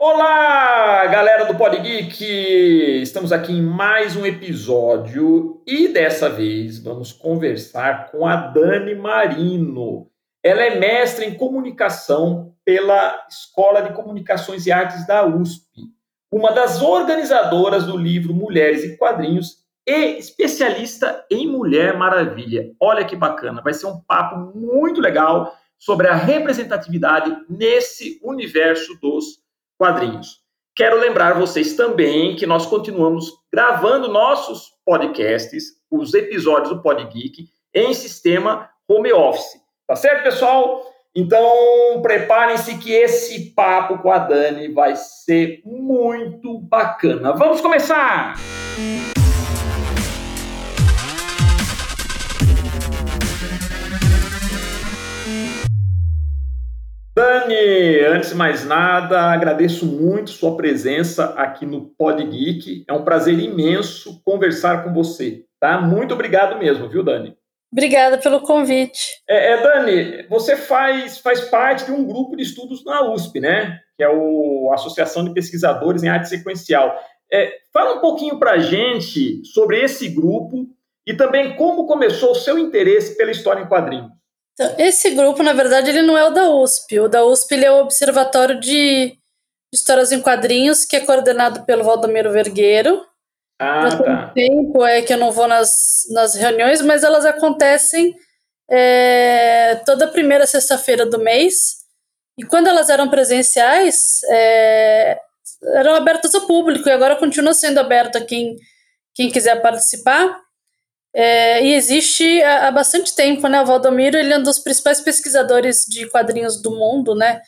Olá, galera do Pod Geek! Estamos aqui em mais um episódio e dessa vez vamos conversar com a Dani Marino. Ela é mestre em comunicação pela Escola de Comunicações e Artes da USP, uma das organizadoras do livro Mulheres e Quadrinhos e especialista em Mulher Maravilha. Olha que bacana, vai ser um papo muito legal sobre a representatividade nesse universo dos quadrinhos. Quero lembrar vocês também que nós continuamos gravando nossos podcasts, os episódios do Pod Geek, em sistema home office. Tá certo, pessoal? Então, preparem-se que esse papo com a Dani vai ser muito bacana. Vamos começar! Música Dani, antes de mais nada, agradeço muito sua presença aqui no Pod Geek. É um prazer imenso conversar com você, tá? Muito obrigado mesmo, viu, Dani? Obrigada pelo convite. É, é, Dani, você faz, faz parte de um grupo de estudos na USP, né? Que é o Associação de Pesquisadores em Arte Sequencial. É, fala um pouquinho para a gente sobre esse grupo e também como começou o seu interesse pela história em quadrinhos. Então, esse grupo, na verdade, ele não é o da USP. O da USP ele é o Observatório de Histórias em Quadrinhos, que é coordenado pelo Valdomiro Vergueiro. Ah, Já tá. tempo é que eu não vou nas, nas reuniões, mas elas acontecem é, toda primeira sexta-feira do mês. E quando elas eram presenciais, é, eram abertas ao público, e agora continua sendo aberto a quem, quem quiser participar. É, e existe há, há, bastante tempo, né? O Valdomiro ele é um dos principais pesquisadores de quadrinhos do mundo, né?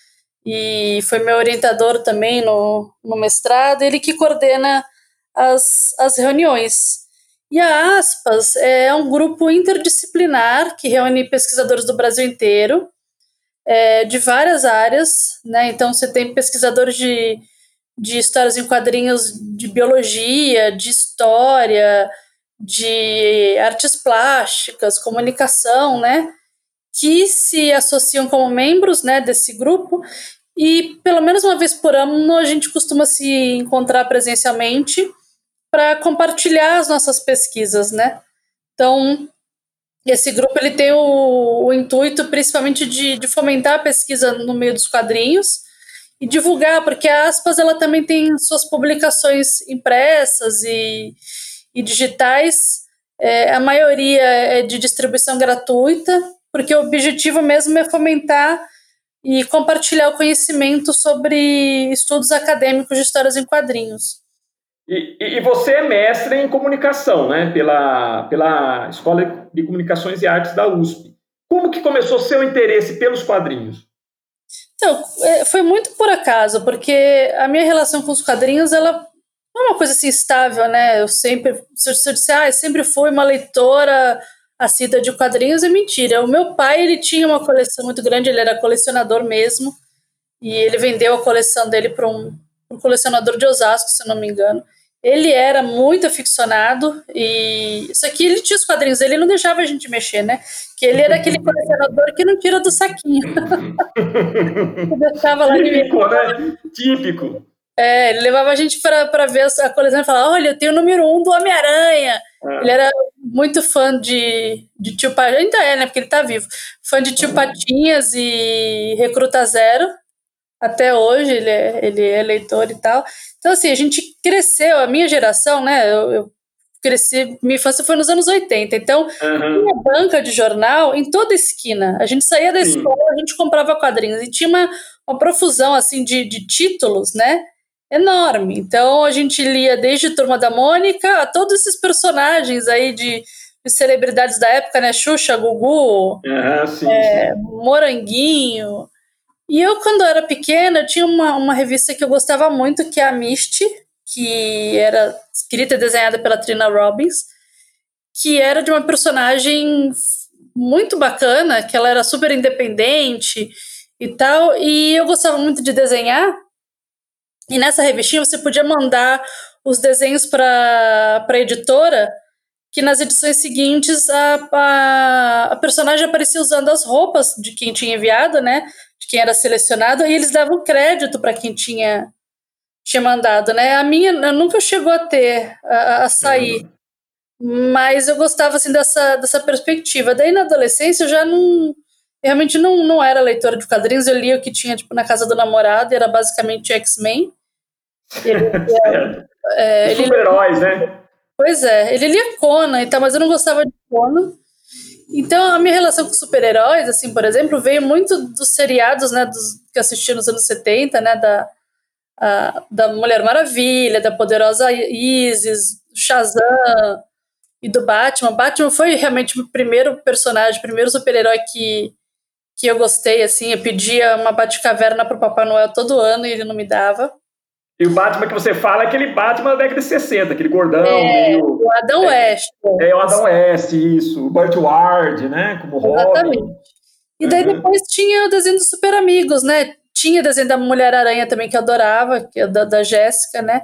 E foi meu orientador também no, no mestrado, ele que coordena as, as reuniões. E a Aspas é um grupo interdisciplinar que reúne pesquisadores do Brasil inteiro, é, de várias áreas, né? Então você tem pesquisadores de, de histórias em quadrinhos de biologia, de história, de artes plásticas, comunicação, né, que se associam como membros, né, desse grupo e pelo menos uma vez por ano a gente costuma se encontrar presencialmente para compartilhar as nossas pesquisas, né? Então, esse grupo ele tem o, o intuito principalmente de, de, fomentar a pesquisa no meio dos quadrinhos e divulgar, porque a Aspas ela também tem suas publicações impressas e, e digitais, é, a maioria é de distribuição gratuita, porque o objetivo mesmo é fomentar e compartilhar o conhecimento sobre estudos acadêmicos de histórias em quadrinhos. E, e, você é mestre em comunicação, né? Pela, pela Escola de Comunicações e Artes da USP. Como que começou seu interesse pelos quadrinhos? Então, é, foi muito por acaso, porque a minha relação com os quadrinhos, ela não é uma coisa assim estável, né? Eu sempre, se eu disser, ah, eu sempre fui uma leitora assídua de quadrinhos, é mentira. O meu pai, ele tinha uma coleção muito grande, ele era colecionador mesmo, e ele vendeu a coleção dele para um, um colecionador de Osasco, se não me engano. Ele era muito aficionado e isso aqui ele tinha os quadrinhos dele, ele não deixava a gente mexer, né? Que ele era aquele colecionador que não tira do saquinho. deixava lá Típico, né? Típico. É, ele levava a gente para ver a coleção e falava: Olha, eu tenho o número um do Homem-Aranha. É. Ele era muito fã de, de Tio Patinhas, ainda é, né? Porque ele tá vivo. Fã de Tio Patinhas e Recruta Zero. Até hoje ele é, ele é leitor e tal. Então, assim, a gente cresceu, a minha geração, né? Eu, eu cresci, minha infância foi nos anos 80. Então, uhum. tinha banca de jornal em toda esquina. A gente saía da Sim. escola, a gente comprava quadrinhos. E tinha uma, uma profusão, assim, de, de títulos, né? Enorme. Então a gente lia desde Turma da Mônica a todos esses personagens aí de, de celebridades da época, né? Xuxa, Gugu, sim, é, sim. Moranguinho. E eu, quando era pequena, tinha uma, uma revista que eu gostava muito, que é a Misty, que era escrita e desenhada pela Trina Robbins, que era de uma personagem muito bacana, que ela era super independente e tal, e eu gostava muito de desenhar, e nessa revistinha você podia mandar os desenhos para a editora, que nas edições seguintes a, a, a, personagem aparecia usando as roupas de quem tinha enviado, né? De quem era selecionado, e eles davam crédito para quem tinha tinha mandado, né? A minha nunca chegou a ter, a, a sair. Uhum. Mas eu gostava, assim, dessa, dessa perspectiva. Daí, na adolescência, eu já não... Realmente não, não era leitora de quadrinhos. Eu lia o que tinha, tipo, na casa do namorado. Era basicamente X-Men. É, Super-heróis, né? Pois é. Ele lia Conan e tal, mas eu não gostava de Conan. Então, a minha relação com super-heróis, assim, por exemplo, veio muito dos seriados, né, dos, que eu assisti nos anos 70, né, da, a, da Mulher Maravilha, da Poderosa Isis, Shazam e do Batman. Batman foi realmente o primeiro personagem, o primeiro super-herói que, que eu gostei, assim, eu pedia uma Batcaverna pro Papai Noel todo ano e ele não me dava. E o Batman que você fala é aquele Batman da década de 60, aquele gordão. É, meio, o Adão é, West. É, o Adão West, isso. O Burt Ward, né? Como Exatamente. Robin. E daí uhum. depois tinha o desenho dos Super Amigos, né? Tinha o desenho da Mulher-Aranha também, que eu adorava, que é da, da Jéssica, né?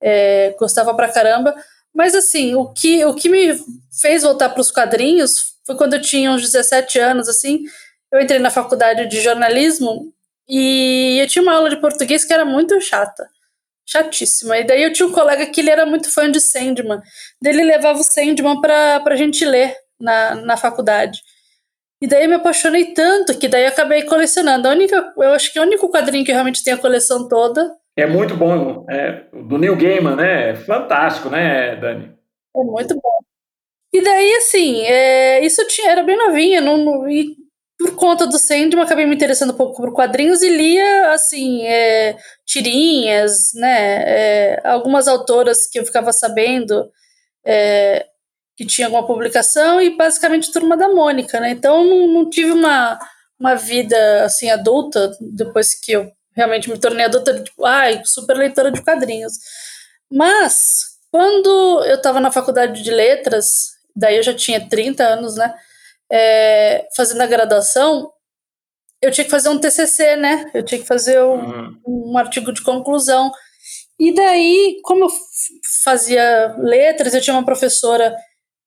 É, gostava pra caramba. Mas assim, o que, o que me fez voltar para os quadrinhos foi quando eu tinha uns 17 anos, assim. Eu entrei na faculdade de jornalismo e eu tinha uma aula de português que era muito chata chatíssima. E daí eu tinha um colega que ele era muito fã de Sandman. Daí ele levava o Sandman pra, pra gente ler na, na faculdade. E daí eu me apaixonei tanto que daí eu acabei colecionando. A única, eu acho que é o único quadrinho que realmente tem a coleção toda. É muito bom. É, do Neil Gaiman, né? Fantástico, né, Dani? É muito bom. E daí, assim, é, isso tinha, era bem novinha, não, não, e por conta do Sandman, acabei me interessando um pouco por quadrinhos e lia, assim, é, tirinhas, né? É, algumas autoras que eu ficava sabendo é, que tinha alguma publicação e basicamente Turma da Mônica, né? Então não, não, tive uma, uma vida, assim, adulta depois que eu realmente me tornei adulta, tipo, ai, super leitora de quadrinhos. Mas, quando eu estava na faculdade de letras, daí eu já tinha 30 anos, né? É, fazendo a graduação, eu tinha que fazer um TCC, né? Eu tinha que fazer um, uhum. um artigo de conclusão. E daí, como eu fazia letras, eu tinha uma professora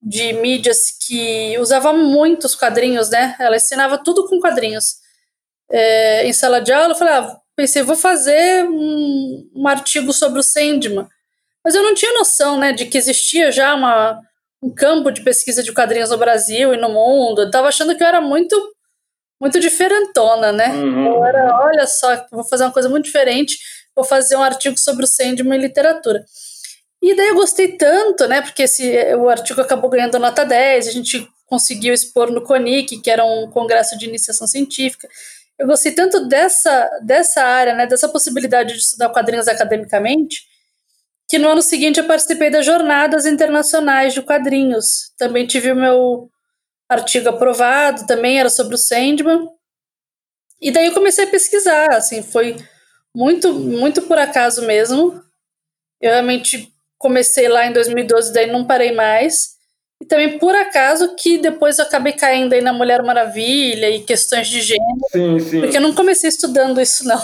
de mídias que usava muitos quadrinhos, né? Ela ensinava tudo com quadrinhos. É, em sala de aula, eu falei, ah, pensei, vou fazer um, um artigo sobre o Sandman. Mas eu não tinha noção, né, de que existia já uma, um campo de pesquisa de quadrinhos no Brasil e no mundo. Eu tava achando que eu era muito muito diferentona, né? Uhum. Eu era, olha só, vou fazer uma coisa muito diferente, vou fazer um artigo sobre o Sandman em literatura. E daí eu gostei tanto, né? Porque esse, o artigo acabou ganhando nota 10, a gente conseguiu expor no CONIC, que era um congresso de iniciação científica. Eu gostei tanto dessa, dessa área, né? Dessa possibilidade de estudar quadrinhos academicamente, que no ano seguinte eu participei das Jornadas Internacionais de Quadrinhos. Também tive o meu artigo aprovado, também era sobre o Sandman. E daí eu comecei a pesquisar, assim, foi muito, muito por acaso mesmo. Eu realmente comecei lá em 2012, daí não parei mais. E também por acaso que depois eu acabei caindo aí na Mulher Maravilha e questões de gênero. Sim, sim. Porque eu não comecei estudando isso, não.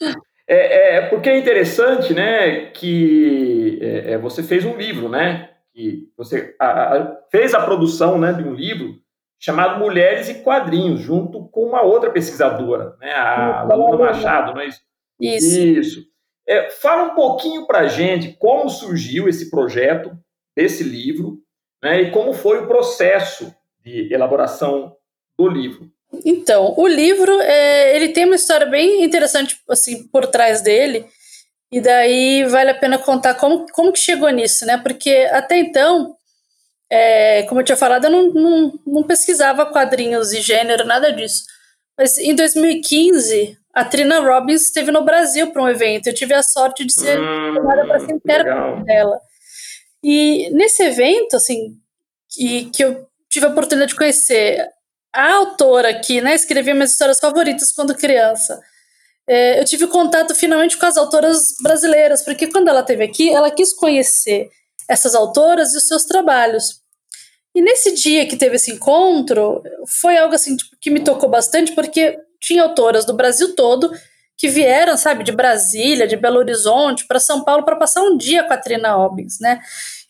É, é, porque é interessante, né, que é, é, você fez um livro, né, que você a, a, fez a produção, né, de um livro chamado Mulheres e Quadrinhos, junto com uma outra pesquisadora, né, a Luna Machado, não é isso? Isso. Isso. É, fala um pouquinho para a gente como surgiu esse projeto desse livro, né, e como foi o processo de elaboração do livro. Então, o livro, é, ele tem uma história bem interessante, assim, por trás dele, e daí vale a pena contar como, como que chegou nisso, né? Porque até então, é, como eu tinha falado, eu não, não, não pesquisava quadrinhos e gênero, nada disso. Mas em 2015, a Trina Robbins esteve no Brasil para um evento. Eu tive a sorte de ser hum, chamada para ser intérprete dela. E nesse evento, assim, que, que eu tive a oportunidade de conhecer a autora que né, escrevia minhas histórias favoritas quando criança. É, eu tive contato finalmente com as autoras brasileiras, porque quando ela esteve aqui, ela quis conhecer essas autoras e os seus trabalhos. E nesse dia que teve esse encontro, foi algo assim tipo, que me tocou bastante, porque tinha autoras do Brasil todo que vieram, sabe, de Brasília, de Belo Horizonte, para São Paulo para passar um dia com a Trina Robbins, né?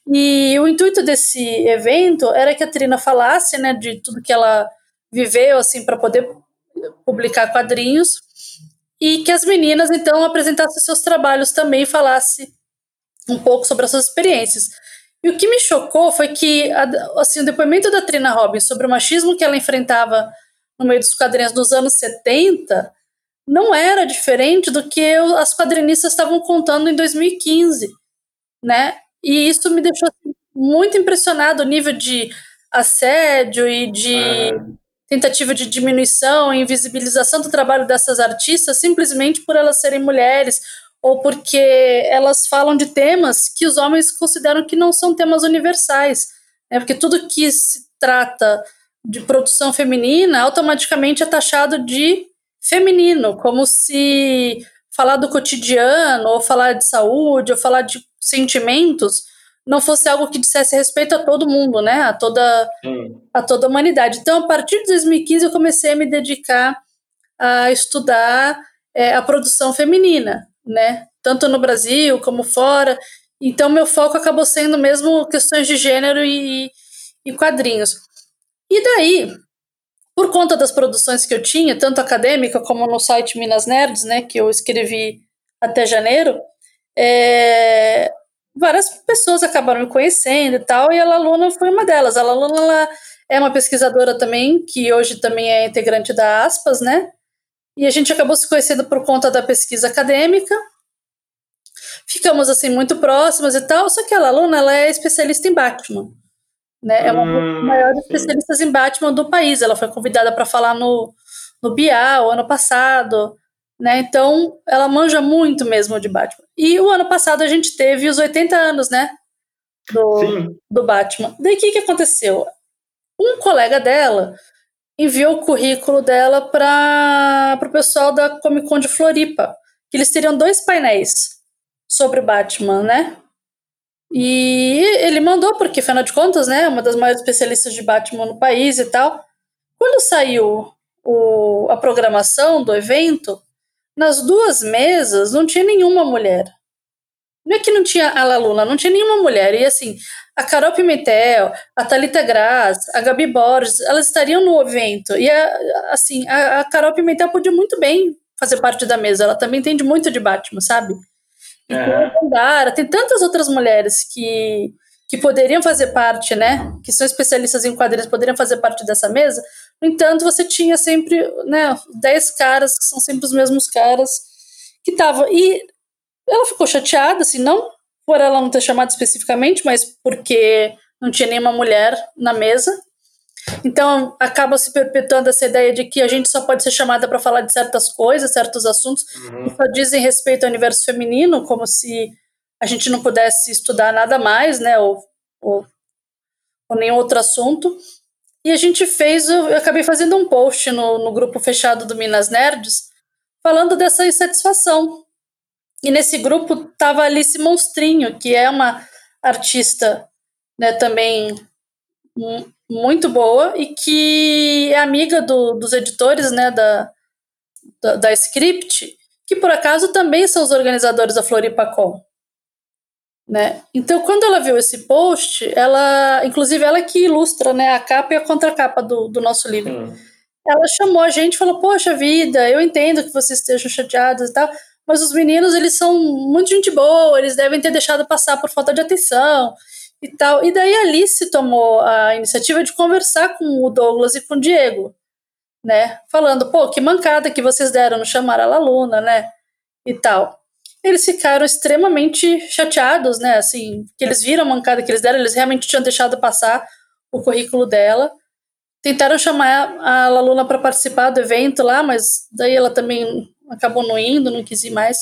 E o intuito desse evento era que a Trina falasse, né, de tudo que ela viveu assim para poder publicar quadrinhos e que as meninas então apresentassem seus trabalhos também e falassem um pouco sobre as suas experiências. E o que me chocou foi que assim, o depoimento da Trina Robbins sobre o machismo que ela enfrentava no meio dos quadrinhos nos anos 70 não era diferente do que eu, as quadrinistas estavam contando em 2015, né? E isso me deixou assim, muito impressionado o nível de assédio e de ah. Tentativa de diminuição e invisibilização do trabalho dessas artistas simplesmente por elas serem mulheres ou porque elas falam de temas que os homens consideram que não são temas universais. Né? Porque tudo que se trata de produção feminina automaticamente é taxado de feminino, como se falar do cotidiano, ou falar de saúde, ou falar de sentimentos não fosse algo que dissesse respeito a todo mundo, né? A toda, a toda a humanidade. Então, a partir de 2015, eu comecei a me dedicar a estudar é, a produção feminina, né? Tanto no Brasil como fora. Então, meu foco acabou sendo mesmo questões de gênero e, e quadrinhos. E daí, por conta das produções que eu tinha, tanto acadêmica como no site Minas Nerds, né, que eu escrevi até janeiro, é, várias pessoas acabaram me conhecendo e tal, e a Laluna foi uma delas. A Laluna ela é uma pesquisadora também, que hoje também é integrante da Aspas, né? E a gente acabou se conhecendo por conta da pesquisa acadêmica. Ficamos assim muito próximas e tal, só que a Laluna ela é especialista em Batman. Né? É uma das hum, maiores especialistas em Batman do país. Ela foi convidada para falar no, no Bial ano passado. Né? Então, ela manja muito mesmo de Batman. E o ano passado a gente teve os 80 anos, né? Do, do Batman. Daí o que, que aconteceu? Um colega dela enviou o currículo dela para o pessoal da Comic Con de Floripa, que eles teriam dois painéis sobre o Batman, né? E ele mandou, porque afinal de contas, né, uma das maiores especialistas de Batman no país e tal. Quando saiu o, a programação do evento, nas duas mesas não tinha nenhuma mulher. Não é que não tinha a Laluna, não tinha nenhuma mulher. E assim, a Carol Pimentel, a Thalita Graz, a Gabi Borges, elas estariam no evento. E a, assim, a, a Carol Pimentel podia muito bem fazer parte da mesa. Ela também entende muito de Batman, sabe? E é. tem, tem tantas outras mulheres que, que poderiam fazer parte, né? Que são especialistas em quadrinhos, poderiam fazer parte dessa mesa. No entanto, você tinha sempre, né, dez caras, que são sempre os mesmos caras, que estavam. E ela ficou chateada, assim, não por ela não ter chamado especificamente, mas porque não tinha nenhuma mulher na mesa. Então, acaba se perpetuando essa ideia de que a gente só pode ser chamada para falar de certas coisas, certos assuntos, uhum. que só dizem respeito ao universo feminino, como se a gente não pudesse estudar nada mais, né, ou, ou, ou nenhum outro assunto. E a gente fez, eu acabei fazendo um post no, no grupo fechado do Minas Nerds, falando dessa insatisfação. E nesse grupo tava Alice Monstrinho, que é uma artista né, também muito boa e que é amiga do, dos editores né, da, da, da Script, que por acaso também são os organizadores da Floripacom. Né? Então, quando ela viu esse post, ela, inclusive ela que ilustra né, a capa e a contracapa do, do nosso livro. Hum. Ela chamou a gente e falou: Poxa vida, eu entendo que vocês estejam chateados e tal, mas os meninos eles são muito gente boa, eles devem ter deixado passar por falta de atenção e tal. E daí a Alice tomou a iniciativa de conversar com o Douglas e com o Diego, né? Falando: Pô, que mancada que vocês deram no chamar a Laluna, né? E tal eles ficaram extremamente chateados, né? Assim, que eles viram a mancada que eles deram, eles realmente tinham deixado passar o currículo dela. Tentaram chamar a Laluna para participar do evento lá, mas daí ela também acabou não indo, não quis ir mais.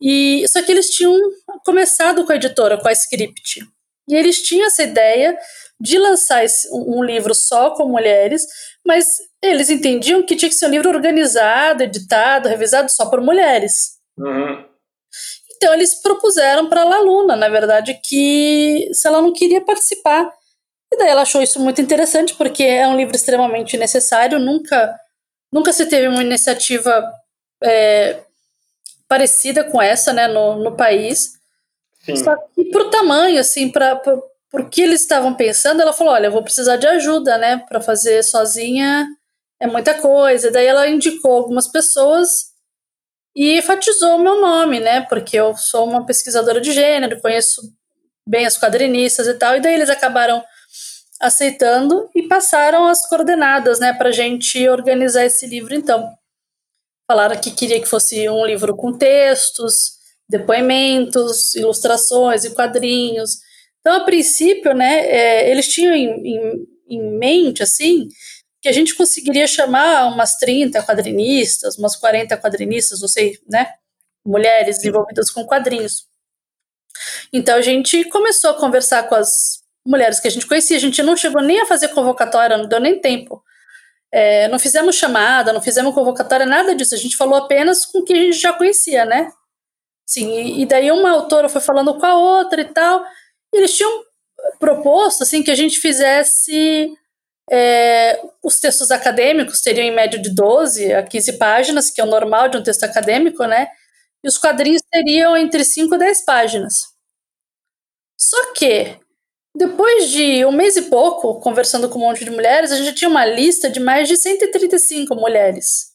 E só que eles tinham começado com a editora, com a Script. E eles tinham essa ideia de lançar esse, um livro só com mulheres, mas eles entendiam que tinha que ser um livro organizado, editado, revisado só por mulheres. Uhum. Então eles propuseram para a Laluna, na verdade, que se ela não queria participar. E daí ela achou isso muito interessante, porque é um livro extremamente necessário, nunca, nunca se teve uma iniciativa é, parecida com essa né, no, no país. Sim. Só que pro tamanho, assim, para por que eles estavam pensando, ela falou: olha, eu vou precisar de ajuda, né? Para fazer sozinha é muita coisa. Daí ela indicou algumas pessoas e enfatizou o meu nome, né? Porque eu sou uma pesquisadora de gênero, conheço bem as quadrinistas e tal, e daí eles acabaram aceitando e passaram as coordenadas, né, para a gente organizar esse livro. Então, falaram que queria que fosse um livro com textos, depoimentos, ilustrações e quadrinhos. Então, a princípio, né, é, eles tinham em, em, em mente, assim, que a gente conseguiria chamar umas 30 quadrinistas, umas 40 quadrinistas, não sei, né, mulheres envolvidas com quadrinhos. Então, a gente começou a conversar com as mulheres que a gente conhecia. A gente não chegou nem a fazer convocatória, não deu nem tempo. É, não fizemos chamada, não fizemos convocatória, nada disso. A gente falou apenas com quem a gente já conhecia, né? Sim, e, daí uma autora foi falando com a outra e tal. E eles tinham proposto assim que a gente fizesse é, os textos acadêmicos seriam em média de 12 a 15 páginas, que é o normal de um texto acadêmico, né? E os quadrinhos seriam entre 5 e 10 páginas. Só que depois de um mês e pouco, conversando com um monte de mulheres, a gente tinha uma lista de mais de 135 mulheres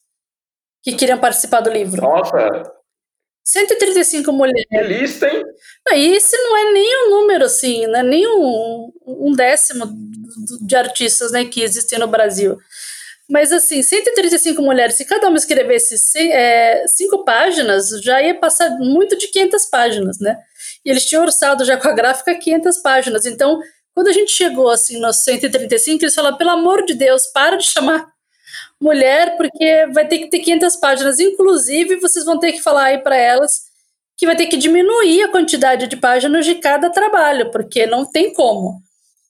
que queriam participar do livro. Nossa! 135 mulheres. Que lista, hein? E esse não é nem um número, assim, não é nem um, um décimo de artistas né, que existem no Brasil. Mas, assim, 135 mulheres, se cada uma escrevesse é, cinco páginas, já ia passar muito de 500 páginas, né? e eles tinham orçado já com a gráfica 500 páginas. Então, quando a gente chegou assim nos 135, eles falaram: pelo amor de Deus, para de chamar mulher, porque vai ter que ter 500 páginas. Inclusive, vocês vão ter que falar aí para elas que vai ter que diminuir a quantidade de páginas de cada trabalho, porque não tem como.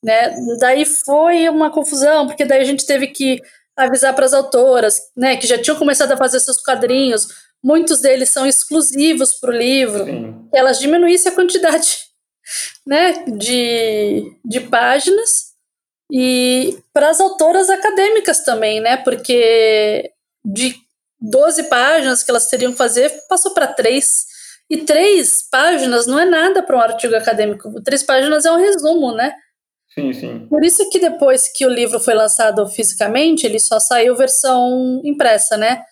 Né? Daí foi uma confusão, porque daí a gente teve que avisar para as autoras, né, que já tinham começado a fazer seus quadrinhos, muitos deles são exclusivos para o livro, Sim. que elas diminuíssem a quantidade né, de, de páginas e para as autoras acadêmicas também, né, porque de 12 páginas que elas teriam que fazer, passou para três. E três páginas não é nada para um artigo acadêmico. Três páginas é um resumo, né? Sim, sim. Por isso que depois que o livro foi lançado fisicamente, ele só saiu versão impressa, né?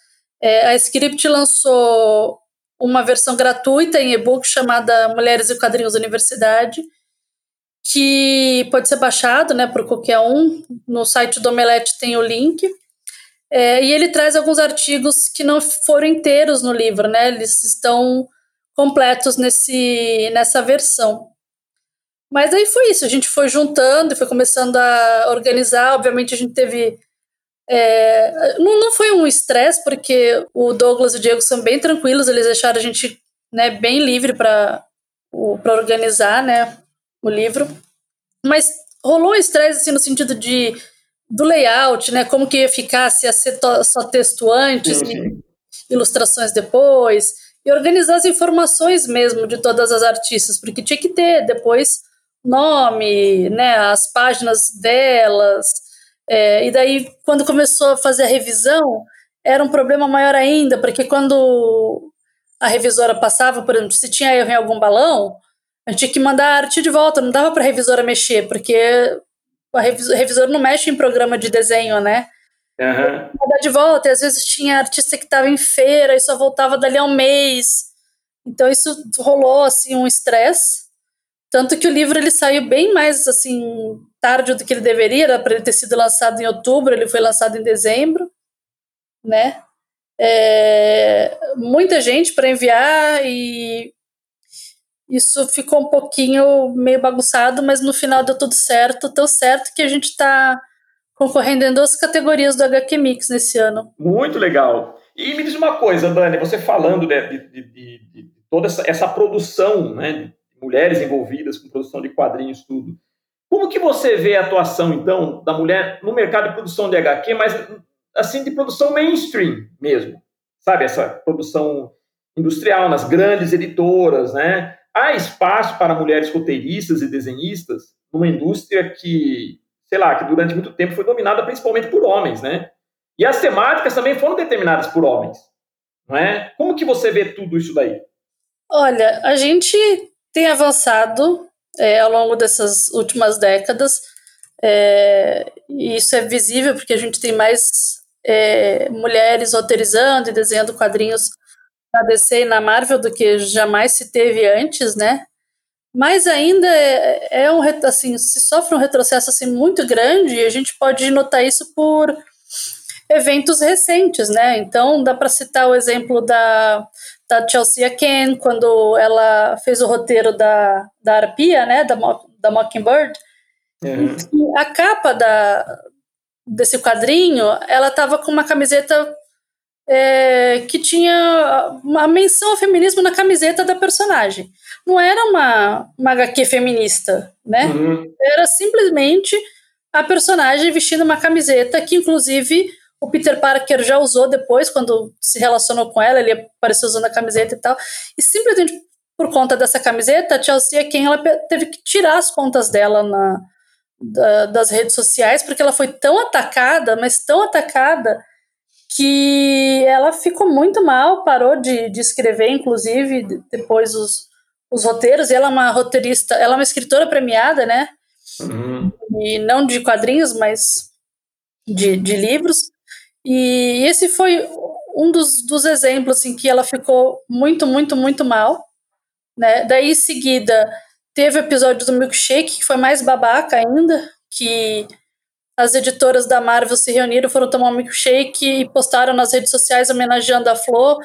É, a Script lançou uma versão gratuita em e-book chamada Mulheres e Quadrinhos Universidade, que pode ser baixado né, por qualquer um. No site do Omelete tem o link. É, e ele traz alguns artigos que não foram inteiros no livro, né? Eles estão completos nesse, nessa versão. Mas aí foi isso, a gente foi juntando foi começando a organizar. Obviamente, a gente teve é, não, não foi um estresse, porque o Douglas e o Diego são bem tranquilos, eles deixaram a gente né, bem livre para organizar né, o livro. Mas rolou um estresse assim, no sentido de do layout, né? Como que ia ficar, se ia ser só texto antes e ilustrações depois. E organizar as informações mesmo de todas as artistas, porque tinha que ter depois nome, né? As páginas delas, é, e daí, quando começou a fazer a revisão, era um problema maior ainda, porque quando a revisora passava, por exemplo, se tinha erro em algum balão, a gente tinha que mandar a arte de volta, não dava para a revisora mexer, porque a revisora não mexe em programa de desenho, né? Uhum. Mandar de volta, e às vezes tinha artista que estava em feira e só voltava dali a um mês. Então isso rolou assim um estresse. Tanto que o livro ele saiu bem mais assim tarde do que ele deveria, era para ele ter sido lançado em outubro, ele foi lançado em dezembro, né? É, muita gente para enviar e isso ficou um pouquinho meio bagunçado, mas no final deu tudo certo, tão certo que a gente está concorrendo em duas categorias do HQ Mix nesse ano. Muito legal. E me diz uma coisa, Dani, você falando de, de, de, de toda essa, essa, produção, né, mulheres envolvidas com produção de quadrinhos, tudo. Como que você vê a atuação, então, da mulher no mercado de produção de HQ, mas, assim, de produção mainstream mesmo? Sabe, essa produção industrial, nas grandes editoras, né? Há espaço para mulheres roteiristas e desenhistas numa indústria que, sei lá, que durante muito tempo foi dominada principalmente por homens, né? E as temáticas também foram determinadas por homens, não é? Como que você vê tudo isso daí? Olha, a gente tem avançado é, ao longo dessas últimas décadas. É, e isso é visível porque a gente tem mais é, mulheres roteirizando e desenhando quadrinhos na DC e na Marvel do que jamais se teve antes, né? Mas ainda é, é um assim, se sofre um retrocesso assim muito grande e a gente pode notar isso por eventos recentes, né? Então dá para citar o exemplo da, da Chelsea Ken quando ela fez o roteiro da, da Arpia, né? Da, da Mockingbird. Uhum. A capa da, desse quadrinho, ela tava com uma camiseta é, que tinha uma menção ao feminismo na camiseta da personagem. Não era uma, uma HQ feminista, né? Uhum. Era simplesmente a personagem vestindo uma camiseta que, inclusive, o Peter Parker já usou depois, quando se relacionou com ela, ele apareceu usando a camiseta e tal. E simplesmente por conta dessa camiseta, a Chelsea é quem ela teve que tirar as contas dela na, da, das redes sociais, porque ela foi tão atacada, mas tão atacada, que ela ficou muito mal, parou de, de escrever, inclusive, depois os, os roteiros, e ela é uma roteirista, ela é uma escritora premiada, né? Uhum. E não de quadrinhos, mas de, de livros. E esse foi um dos, dos exemplos em que ela ficou muito, muito, muito mal. Né? Daí, em seguida, teve o episódio do Milkshake, que foi mais babaca ainda, que as editoras da Marvel se reuniram, foram tomar um milkshake e postaram nas redes sociais homenageando a Flo,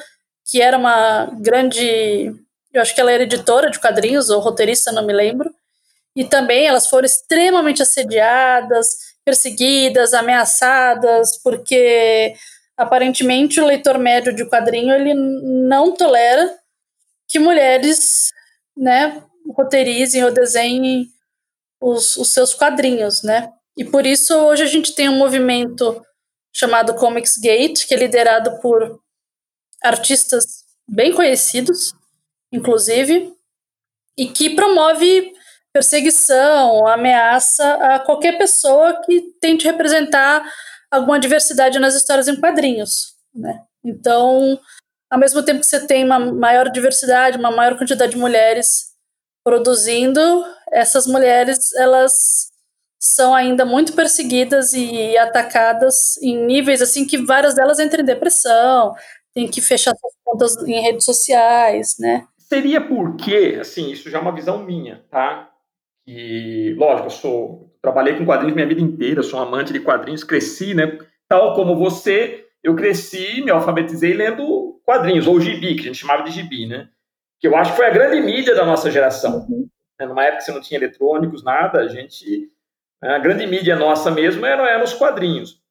que era uma grande. Eu acho que ela era editora de quadrinhos, ou roteirista, não me lembro. E também elas foram extremamente assediadas, perseguidas, ameaçadas, porque aparentemente o leitor médio de quadrinho ele não tolera que mulheres né, roteirizem ou desenhem os, os seus quadrinhos, né? E por isso hoje a gente tem um movimento chamado Comics Gate, que é liderado por artistas bem conhecidos, inclusive, e que promove perseguição, ameaça a qualquer pessoa que tente representar alguma diversidade nas histórias em quadrinhos, né? Então, ao mesmo tempo que você tem uma maior diversidade, uma maior quantidade de mulheres produzindo, essas mulheres elas são ainda muito perseguidas e atacadas em níveis assim que várias delas entram em depressão, tem que fechar suas contas em redes sociais, né? Seria porque, assim, isso já é uma visão minha, tá? E, lógico, eu sou, trabalhei com quadrinhos minha vida inteira, sou um amante de quadrinhos, cresci, né? Tal como você, eu cresci, me alfabetizei lendo quadrinhos, ou gibi, que a gente chamava de gibi, né? Que eu acho que foi a grande mídia da nossa geração. Uhum. Numa época que você não tinha eletrônicos, nada, a gente a grande mídia nossa mesmo eram, eram os quadrinhos.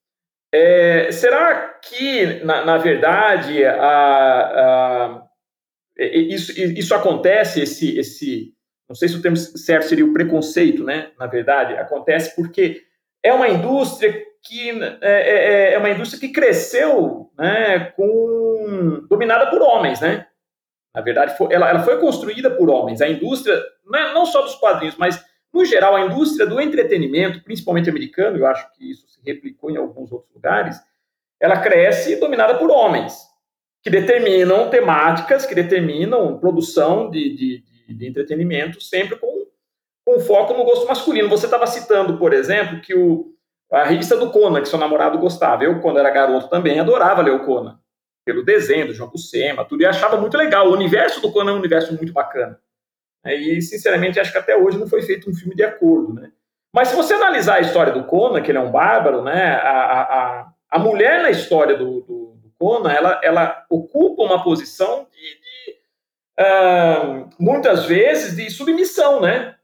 É, será que, na, na verdade, a, a, isso, isso acontece, esse, esse, não sei se o termo certo seria o preconceito, né? Na verdade, acontece porque é uma indústria que é, é, é uma indústria que cresceu, né, com dominada por homens, né? Na verdade, ela, ela foi construída por homens. A indústria, não, é, não só dos quadrinhos, mas no geral, a indústria do entretenimento, principalmente americano, eu acho que isso se replicou em alguns outros lugares, ela cresce dominada por homens, que determinam temáticas, que determinam produção de, de, de, de entretenimento, sempre com, com foco no gosto masculino. Você estava citando, por exemplo, que o, a revista do Conan, que seu namorado gostava. Eu, quando era garoto, também adorava ler o Conan, pelo desenho do João Buscema, tudo, e achava muito legal. O universo do Conan é um universo muito bacana. E, sinceramente, acho que até hoje não foi feito um filme de acordo. Né? Mas se você analisar a história do Conan, que ele é um bárbaro, né? a, a, a mulher na história do, do, do Conan, ela, ela ocupa uma posição de, de uh, muitas vezes, de submissão, né?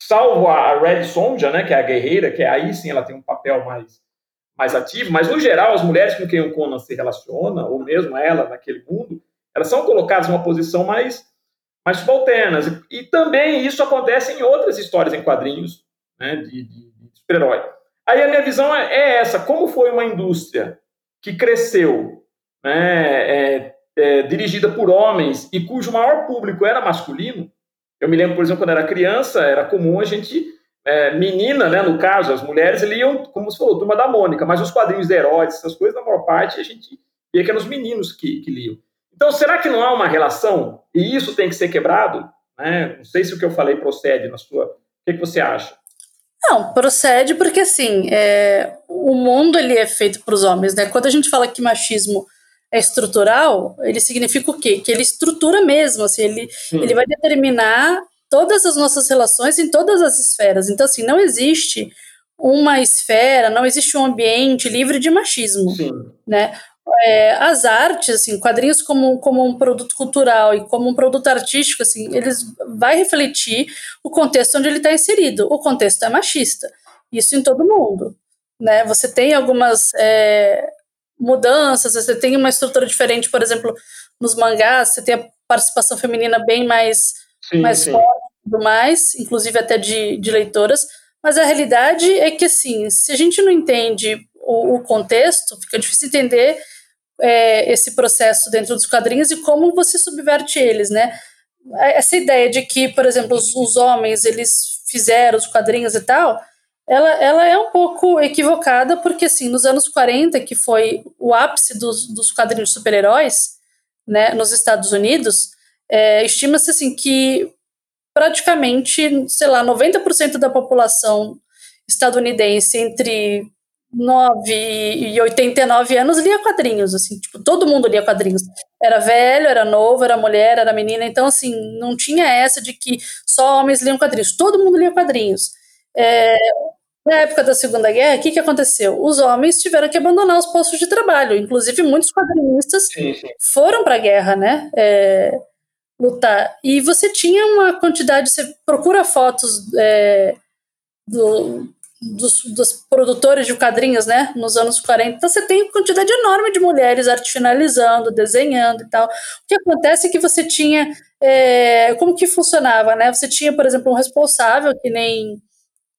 Salvo a Red Sonja, né, que é a guerreira, que é aí sim ela tem um papel mais, mais ativo, mas no geral as mulheres com quem o Conan se relaciona, ou mesmo ela naquele mundo, elas são colocadas numa posição mais mais subalternas. E também isso acontece em outras histórias em quadrinhos né, de, de, super-herói. Aí a minha visão é, é, essa: como foi uma indústria que cresceu, né, é, é, dirigida por homens e cujo maior público era masculino. Eu me lembro, por exemplo, quando era criança, era comum a gente, é, menina, né, no caso, as mulheres liam, como você falou, Turma da Mônica, mas os quadrinhos de heróis, essas coisas, na maior parte, a gente via que eram os meninos que, que liam. Então, será que não há uma relação e isso tem que ser quebrado? Né? Não sei se o que eu falei procede na sua. O que, que você acha? Não, procede porque assim, é, o mundo ele é feito para os homens, né? Quando a gente fala que machismo é estrutural, ele significa o quê? Que ele estrutura mesmo, assim, ele, ele vai determinar todas as nossas relações em todas as esferas. Então, assim, não existe uma esfera, não existe um ambiente livre de machismo, Sim. né? É, as artes, assim, quadrinhos como, como um produto cultural e como um produto artístico, assim, eles vai refletir o contexto onde ele está inserido. O contexto é machista, isso em todo mundo, né? Você tem algumas é, mudanças, você tem uma estrutura diferente, por exemplo, nos mangás, você tem a participação feminina bem mais, sim, mais sim. forte e tudo mais, inclusive até de, de leitoras, mas a realidade é que, assim, se a gente não entende o, o contexto, fica difícil entender é, esse processo dentro dos quadrinhos e como você subverte eles, né? Essa ideia de que, por exemplo, os, os homens, eles fizeram os quadrinhos e tal, ela, ela é um pouco equivocada, porque, assim, nos anos 40, que foi o ápice dos, dos quadrinhos de super-heróis, né, nos Estados Unidos, é, estima-se, assim, que praticamente, sei lá, 90% da população estadunidense entre 9 e 89 anos lia quadrinhos, assim, tipo, todo mundo lia quadrinhos. Era velho, era novo, era mulher, era menina, então, assim, não tinha essa de que só homens liam quadrinhos, todo mundo lia quadrinhos. É, na época da Segunda Guerra, o que, que aconteceu? Os homens tiveram que abandonar os postos de trabalho, inclusive muitos quadrinistas sim, sim. foram para a guerra, né? É, lutar. E você tinha uma quantidade, você procura fotos é, do, dos, dos, produtores de quadrinhos, né, nos anos 40, então você tem quantidade enorme de mulheres arte finalizando, desenhando e tal. O que acontece é que você tinha, é, como que funcionava, né, você tinha, por exemplo, um responsável, que nem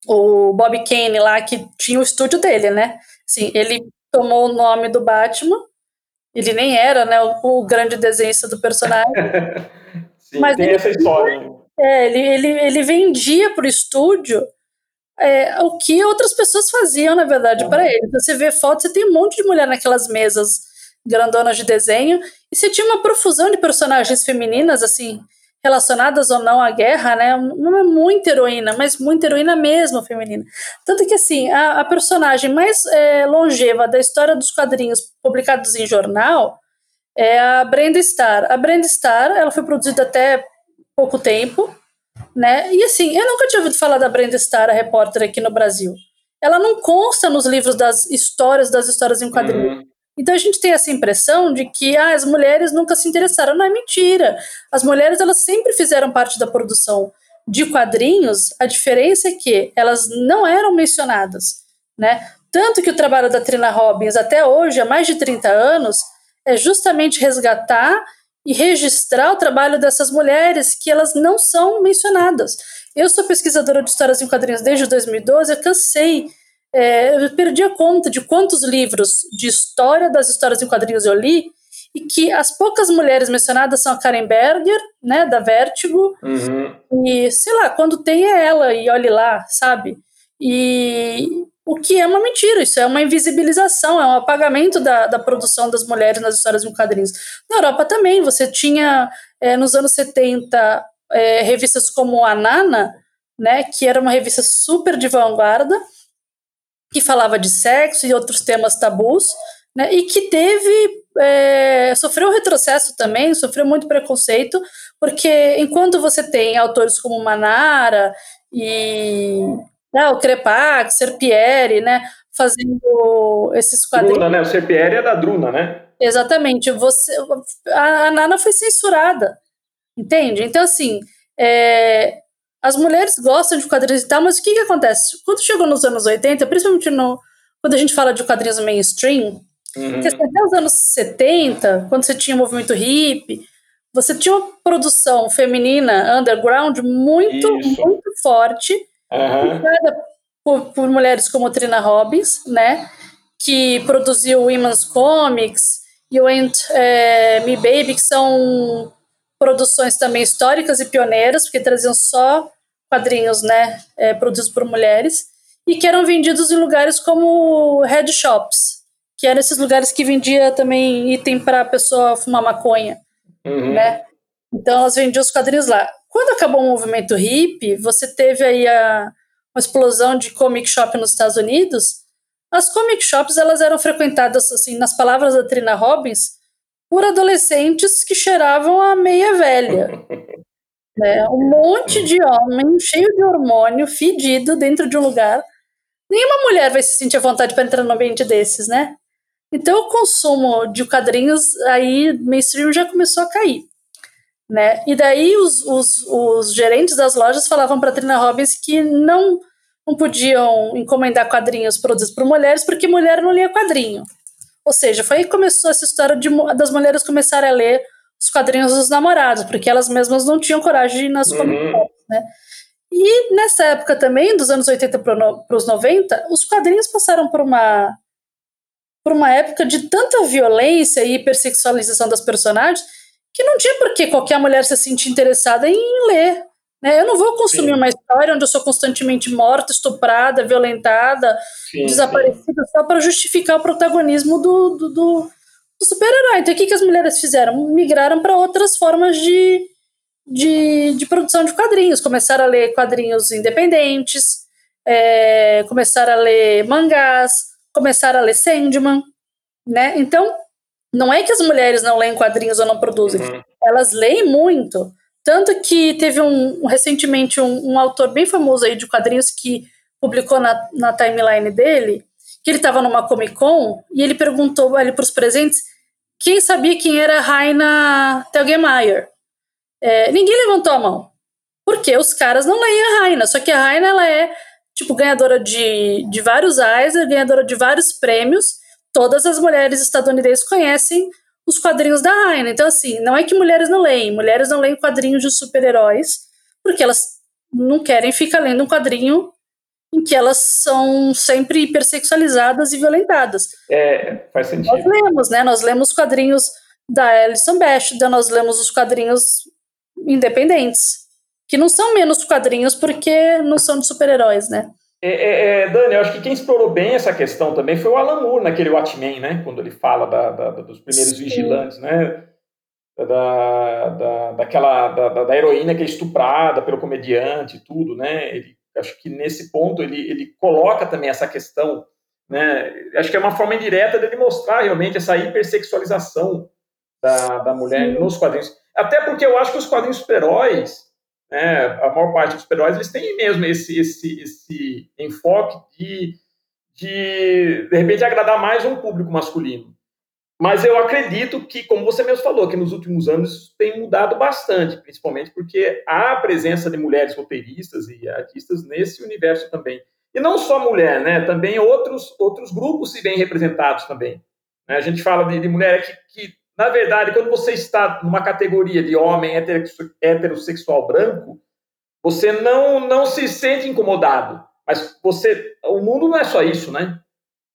o Bob Kane lá, que tinha o estúdio dele, né, assim, ele tomou o nome do Batman, ele nem era, né, o, o grande desenhista do personagem, Sim, Mas tem ele, essa história. É, ele, ele, ele vendia para o estúdio é, o que outras pessoas faziam, na verdade, uhum. para ele. Então, você vê fotos, você tem um monte de mulher naquelas mesas grandonas de desenho, e você tinha uma profusão de personagens femininas, assim, relacionadas ou não à guerra, né? Não é muita heroína, mas muita heroína mesmo feminina. Tanto que, assim, a, a personagem mais é, longeva da história dos quadrinhos publicados em jornal é a Brenda Starr. A Brenda Starr, ela foi produzida até pouco tempo, né? E assim, eu nunca tinha ouvido falar da Brenda Starr, a repórter aqui no Brasil. Ela não consta nos livros das histórias, das histórias em quadrinhos. Uhum. Então a gente tem essa impressão de que ah, as mulheres nunca se interessaram. Não é mentira. As mulheres elas sempre fizeram parte da produção de quadrinhos. A diferença é que elas não eram mencionadas, né? Tanto que o trabalho da Trina Robbins até hoje, há mais de 30 anos, é justamente resgatar e registrar o trabalho dessas mulheres que elas não são mencionadas. Eu sou pesquisadora de histórias em quadrinhos desde 2012, eu cansei, é, eu perdi a conta de quantos livros de história das histórias em quadrinhos eu li, e que as poucas mulheres mencionadas são a Karen Berger, né, da Vertigo, uhum. e sei lá, quando tem é ela, e olhe lá, sabe? E o que é uma mentira, isso é uma invisibilização, é um apagamento da, da produção das mulheres nas histórias em quadrinhos. Na Europa também, você tinha, é, nos anos 70, é, revistas como a Nana, né, que era uma revista super de vanguarda, que falava de sexo e outros temas tabus, né, e que teve, é, sofreu retrocesso também, sofreu muito preconceito, porque enquanto você tem autores como Manara e né, o Crepac, Serpieri, né, fazendo esses quadrinhos. Druna, né? O Serpieri é da Druna, né? Exatamente. Você, a, a Nana foi censurada, entende? Então, assim, é, as mulheres gostam de quadrinhos e tal, mas o que, que acontece? Quando chegou nos anos 80, principalmente no, quando a gente fala de quadrinhos mainstream, uhum. até os anos 70, quando você tinha o movimento hippie, você tinha uma produção feminina underground muito, Isso. muito forte uhum. por, por, mulheres como Trina Robbins, né, que produziu Women's Comics e o Ain't é, Me Baby, que são produções também históricas e pioneiras, porque traziam só quadrinhos, né, é, produzidos por mulheres, e que eram vendidos em lugares como head shops, que eram esses lugares que vendia também item para a pessoa fumar maconha, uhum. né? Então elas vendiam os quadrinhos lá. Quando acabou o movimento hippie, você teve aí a, uma explosão de comic shop nos Estados Unidos. As comic shops elas eram frequentadas, assim, nas palavras da Trina Robbins, por adolescentes que cheiravam a meia velha. né? Um monte de homem cheio de hormônio, fedido dentro de um lugar. Nenhuma mulher vai se sentir à vontade para entrar num ambiente desses, né? Então o consumo de quadrinhos aí mainstream já começou a cair. Né? E daí os, os, os gerentes das lojas falavam para Trina Robbins que não, não podiam encomendar quadrinhos produzidos por mulheres porque mulher não lia quadrinho. Ou seja, foi aí que começou essa história de, das mulheres começarem a ler os quadrinhos dos namorados, porque elas mesmas não tinham coragem de ir nas uhum. né? E nessa época também, dos anos 80 para os 90, os quadrinhos passaram por uma por uma época de tanta violência e hipersexualização das personagens que não tinha por que qualquer mulher se sentir interessada em ler. Né? Eu não vou consumir sim. uma história onde eu sou constantemente morta, estuprada, violentada, sim, desaparecida, sim. só para justificar o protagonismo do, do, do, do super-herói. Então, o que, que as mulheres fizeram? Migraram para outras formas de, de, de, produção de quadrinhos. Começaram a ler quadrinhos independentes, é, começaram a ler mangás, começaram a ler Sandman. Né? Então, não é que as mulheres não leem quadrinhos ou não produzem, uhum. elas leem muito. Tanto que teve um, recentemente um, um, autor bem famoso aí de quadrinhos que publicou na, na timeline dele, que ele estava numa Comic Con e ele perguntou ali para os presentes quem sabia quem era a Raina Telgemeier. É, ninguém levantou a mão. Porque os caras não leem a Raina. Só que a Raina ela é tipo ganhadora de, de vários Eisner, ganhadora de vários prêmios. Todas as mulheres estadunidenses conhecem os quadrinhos da Raina. Então, assim, não é que mulheres não leem, mulheres não leem quadrinhos de super-heróis, porque elas não querem ficar lendo um quadrinho em que elas são sempre hipersexualizadas e violentadas. É, faz sentido. Nós lemos, né? Nós lemos quadrinhos da Alison Bechdel, nós lemos os quadrinhos independentes, que não são menos quadrinhos porque não são de super-heróis, né? É, é, é, Dani, eu acho que quem explorou bem essa questão também foi o Alan Moore naquele Watchmen, né? Quando ele fala da, da, dos primeiros Sim. vigilantes, né? Da, da, daquela da, da, heroína que é estuprada pelo comediante e tudo, né? Ele, acho que nesse ponto ele, ele coloca também essa questão, né? Acho que é uma forma indireta dele mostrar realmente essa hipersexualização da, da mulher Sim. nos quadrinhos. Até porque eu acho que os quadrinhos super-heróis né, a maior parte dos super-heróis, eles têm mesmo esse, esse, esse enfoque de, de, de repente, agradar mais um público masculino. Mas eu acredito que, como você mesmo falou, que nos últimos anos isso tem mudado bastante, principalmente porque há a presença de mulheres roteiristas e artistas nesse universo também. E não só mulher, né? Também outros, outros grupos se veem representados também. A gente fala de, de mulher que, que na verdade, quando você está numa categoria de homem heterossexual branco, você não, não se sente incomodado. Mas você, o mundo não é só isso, né?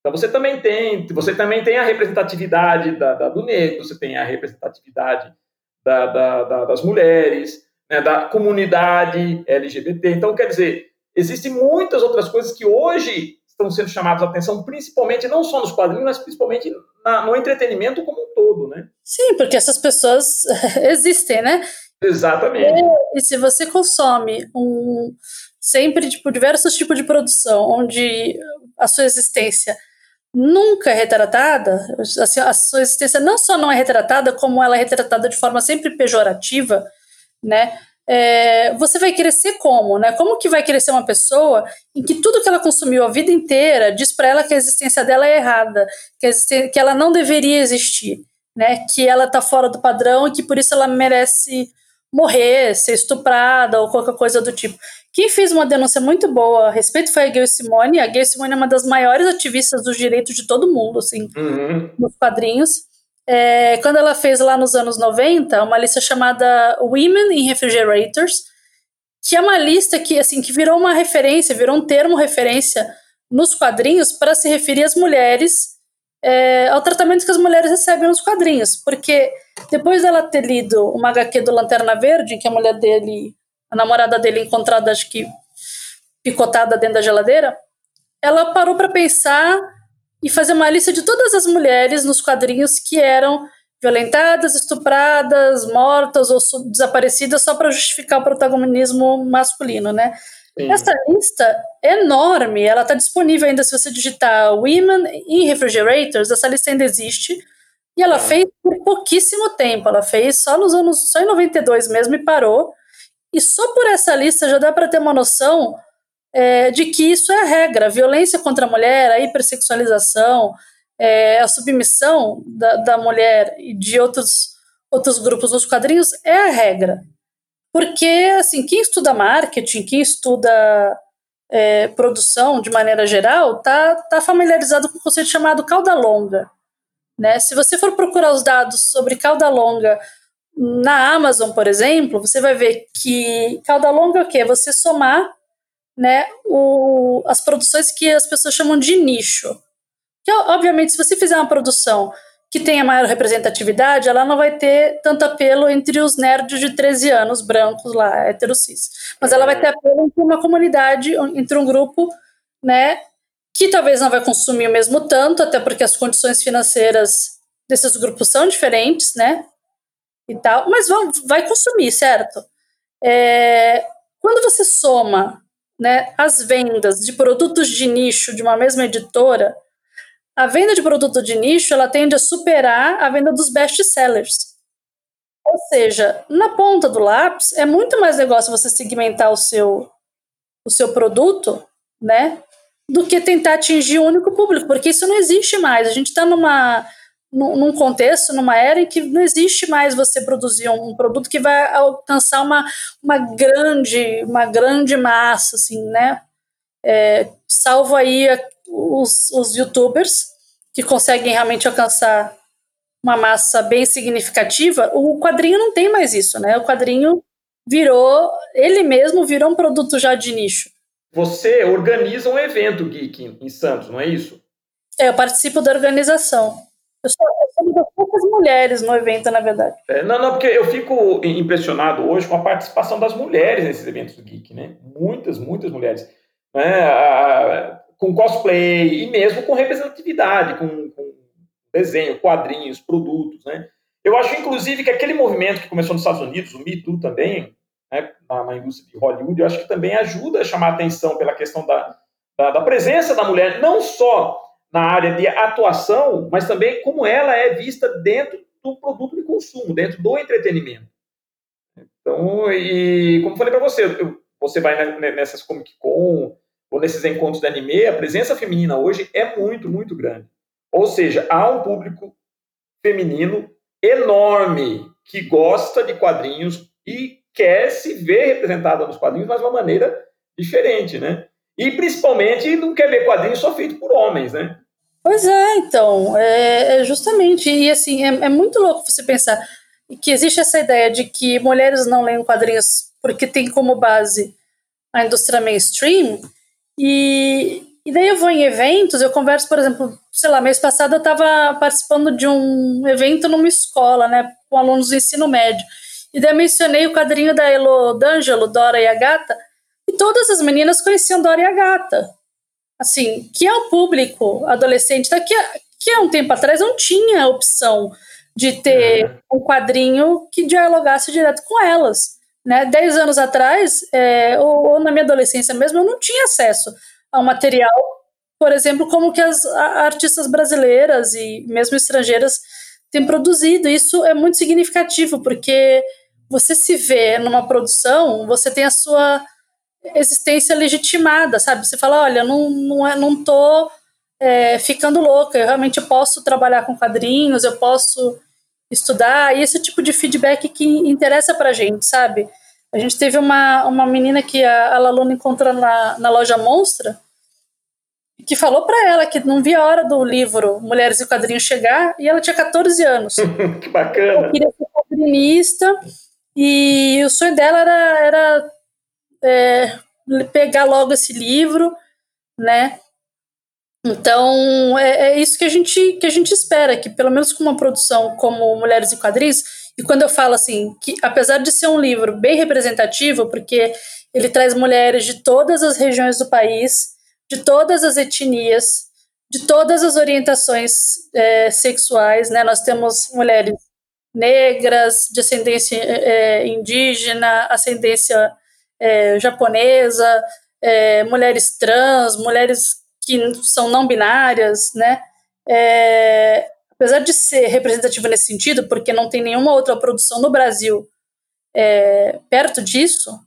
Então você também tem, você também tem a representatividade da, da do negro, você tem a representatividade da, da, das mulheres, né, da comunidade LGBT. Então, quer dizer, existem muitas outras coisas que hoje estão sendo chamadas a atenção, principalmente, não só nos quadrinhos, mas principalmente na, no entretenimento como um todo, né? Sim, porque essas pessoas existem, né? Exatamente. E, e, se você consome um sempre tipo diversos tipos de produção onde a sua existência nunca é retratada, assim, a sua existência não só não é retratada, como ela é retratada de forma sempre pejorativa, né? É, você vai crescer como, né? Como que vai crescer uma pessoa em que tudo que ela consumiu a vida inteira diz para ela que a existência dela é errada, que, que ela não deveria existir, né? Que ela está fora do padrão e que por isso ela merece morrer, ser estuprada ou qualquer coisa do tipo. Quem fez uma denúncia muito boa a respeito foi a Gayle Simone. A Gayle Simone é uma das maiores ativistas dos direitos de todo mundo, assim, uhum. nos quadrinhos é, quando ela fez lá nos anos 90 uma lista chamada Women in Refrigerators, que é uma lista que assim que virou uma referência, virou um termo referência nos quadrinhos para se referir às mulheres, é, ao tratamento que as mulheres recebem nos quadrinhos. Porque depois dela ter lido uma HQ do Lanterna Verde, em que a mulher dele, a namorada dele, é encontrada, acho que picotada dentro da geladeira, ela parou para pensar e fazer uma lista de todas as mulheres nos quadrinhos que eram violentadas, estupradas, mortas ou desaparecidas só para justificar o protagonismo masculino, né? Sim. Essa lista é enorme, ela está disponível ainda se você digitar Women in Refrigerators, essa lista ainda existe. E ela fez por pouquíssimo tempo, ela fez só nos anos, só em 92 mesmo e parou. E só por essa lista já dá para ter uma noção é, de que isso é a regra. A violência contra a mulher, a hipersexualização, é, a submissão da, da mulher e de outros, outros grupos nos quadrinhos é a regra. Porque, assim, quem estuda marketing, quem estuda é, produção de maneira geral, tá, tá familiarizado com o conceito chamado cauda longa. Né? Se você for procurar os dados sobre cauda longa na Amazon, por exemplo, você vai ver que cauda longa é o quê? Você somar né, o, as produções que as pessoas chamam de nicho. Que, obviamente, se você fizer uma produção que tenha maior representatividade, ela não vai ter tanto apelo entre os nerds de 13 anos, brancos lá, heterocis. Mas ela vai ter apelo entre uma comunidade, entre um grupo, né, que talvez não vai consumir o mesmo tanto, até porque as condições financeiras desses grupos são diferentes, né, e tal, mas vão, vai consumir, certo? É, quando você soma, né, as vendas de produtos de nicho de uma mesma editora, a venda de produto de nicho ela tende a superar a venda dos best sellers. Ou seja, na ponta do lápis é muito mais negócio você segmentar o seu o seu produto, né, do que tentar atingir um único público, porque isso não existe mais. A gente está numa num contexto, numa era em que não existe mais você produzir um produto que vai alcançar uma, uma grande uma grande massa, assim, né? É, salvo aí os, os youtubers que conseguem realmente alcançar uma massa bem significativa, o quadrinho não tem mais isso, né? O quadrinho virou, ele mesmo virou um produto já de nicho. Você organiza um evento geek em Santos, não é isso? É, eu participo da organização. Eu sou, eu sou uma das poucas mulheres no evento, na verdade. É, não, não, porque eu fico impressionado hoje com a participação das mulheres nesses eventos geek, né? Muitas, muitas mulheres. Né? Com cosplay e mesmo com representatividade, com, com desenho, quadrinhos, produtos, né? Eu acho, inclusive, que aquele movimento que começou nos Estados Unidos, o Me Too também, né, na, na, indústria de Hollywood, eu acho que também ajuda a chamar a atenção pela questão da, da, da, presença da mulher, não só na área de atuação, mas também como ela é vista dentro do produto de consumo, dentro do entretenimento. Então, e como falei para você, você vai nessas Comic Con, ou nesses encontros de anime, a presença feminina hoje é muito, muito grande. Ou seja, há um público feminino enorme que gosta de quadrinhos e quer se ver representada nos quadrinhos, mas de uma maneira diferente, né? E principalmente não quer ver quadrinhos só feitos por homens, né? Pois é, então, é, é justamente, e assim, é, é muito louco você pensar que existe essa ideia de que mulheres não leem quadrinhos porque tem como base a indústria mainstream, e, e daí eu vou em eventos, eu converso, por exemplo, sei lá, mês passado eu estava participando de um evento numa escola, né, com alunos do ensino médio. E daí eu mencionei o quadrinho da Elo D'Angelo, Dora e a Gata, e todas as meninas conheciam Dora e a Gata. Assim, que é um público adolescente, daqui a, que há um tempo atrás não tinha opção de ter uhum. um quadrinho que dialogasse direto com elas. Né? Dez anos atrás, é, ou, ou, na minha adolescência mesmo, eu não tinha acesso a um material, por exemplo, como que as artistas brasileiras e mesmo estrangeiras têm produzido. Isso é muito significativo, porque você se vê numa produção, você tem a sua existência legitimada, sabe? Você fala, olha, não, não, é, não tô é, ficando louca, eu realmente posso trabalhar com quadrinhos, eu posso estudar, e esse tipo de feedback que interessa pra gente, sabe? A gente teve uma, uma menina que a, a Laluna encontrou na, na loja Monstra, que falou para ela que não via a hora do livro Mulheres e Quadrinhos chegar, e ela tinha 14 anos. que bacana! Ela queria ser quadrinista, e o sonho dela era, era é, pegar logo esse livro, né? Então, é, é, isso que a, gente, que a gente espera, que pelo menos com uma produção como Mulheres e Quadris, e quando eu falo assim, que apesar de ser um livro bem representativo, porque ele traz mulheres de todas as regiões do país, de todas as etnias, de todas as orientações é, sexuais, né? Nós temos mulheres negras, de ascendência é, indígena, ascendência é, japonesa, é, mulheres trans, mulheres que são não binárias, né? É, apesar de ser representativo nesse sentido, porque não tem nenhuma outra produção no Brasil é, perto disso,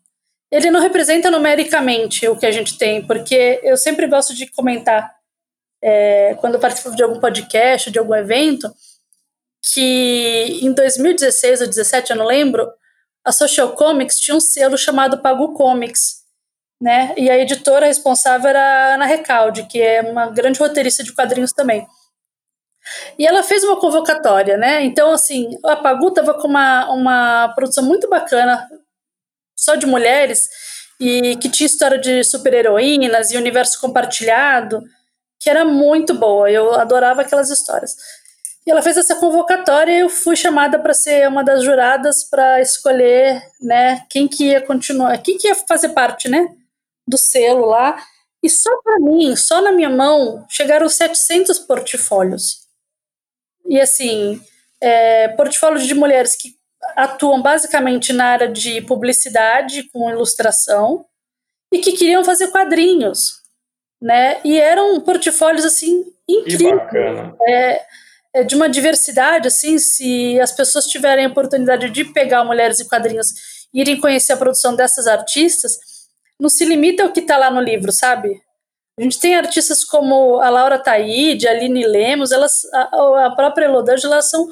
ele não representa numericamente o que a gente tem, porque eu sempre gosto de comentar, é, quando participo de algum podcast, de algum evento, que em 2016 ou 2017, eu não lembro, a Social Comics tinha um selo chamado Pago Comics, né? E a editora responsável era a Ana Recalde, que é uma grande roteirista de quadrinhos também. E ela fez uma convocatória, né? Então, assim, a Pagu estava com uma, uma produção muito bacana, só de mulheres, e que tinha história de super-heroínas e universo compartilhado, que era muito boa. Eu adorava aquelas histórias. E ela fez essa convocatória e eu fui chamada para ser uma das juradas para escolher, né, quem que ia continuar, quem que ia fazer parte, né, do selo lá. E só para mim, só na minha mão, chegaram 700 portfólios. E assim, é, portfólios de mulheres que atuam basicamente na área de publicidade com ilustração e que queriam fazer quadrinhos, né? E eram portfólios assim incríveis. É, é, de uma diversidade, assim, se as pessoas tiverem a oportunidade de pegar mulheres e quadrinhos e irem conhecer a produção dessas artistas, não se limita ao que está lá no livro, sabe? A gente tem artistas como a Laura Taide, a Aline Lemos, elas, a, a própria Elodângela, elas são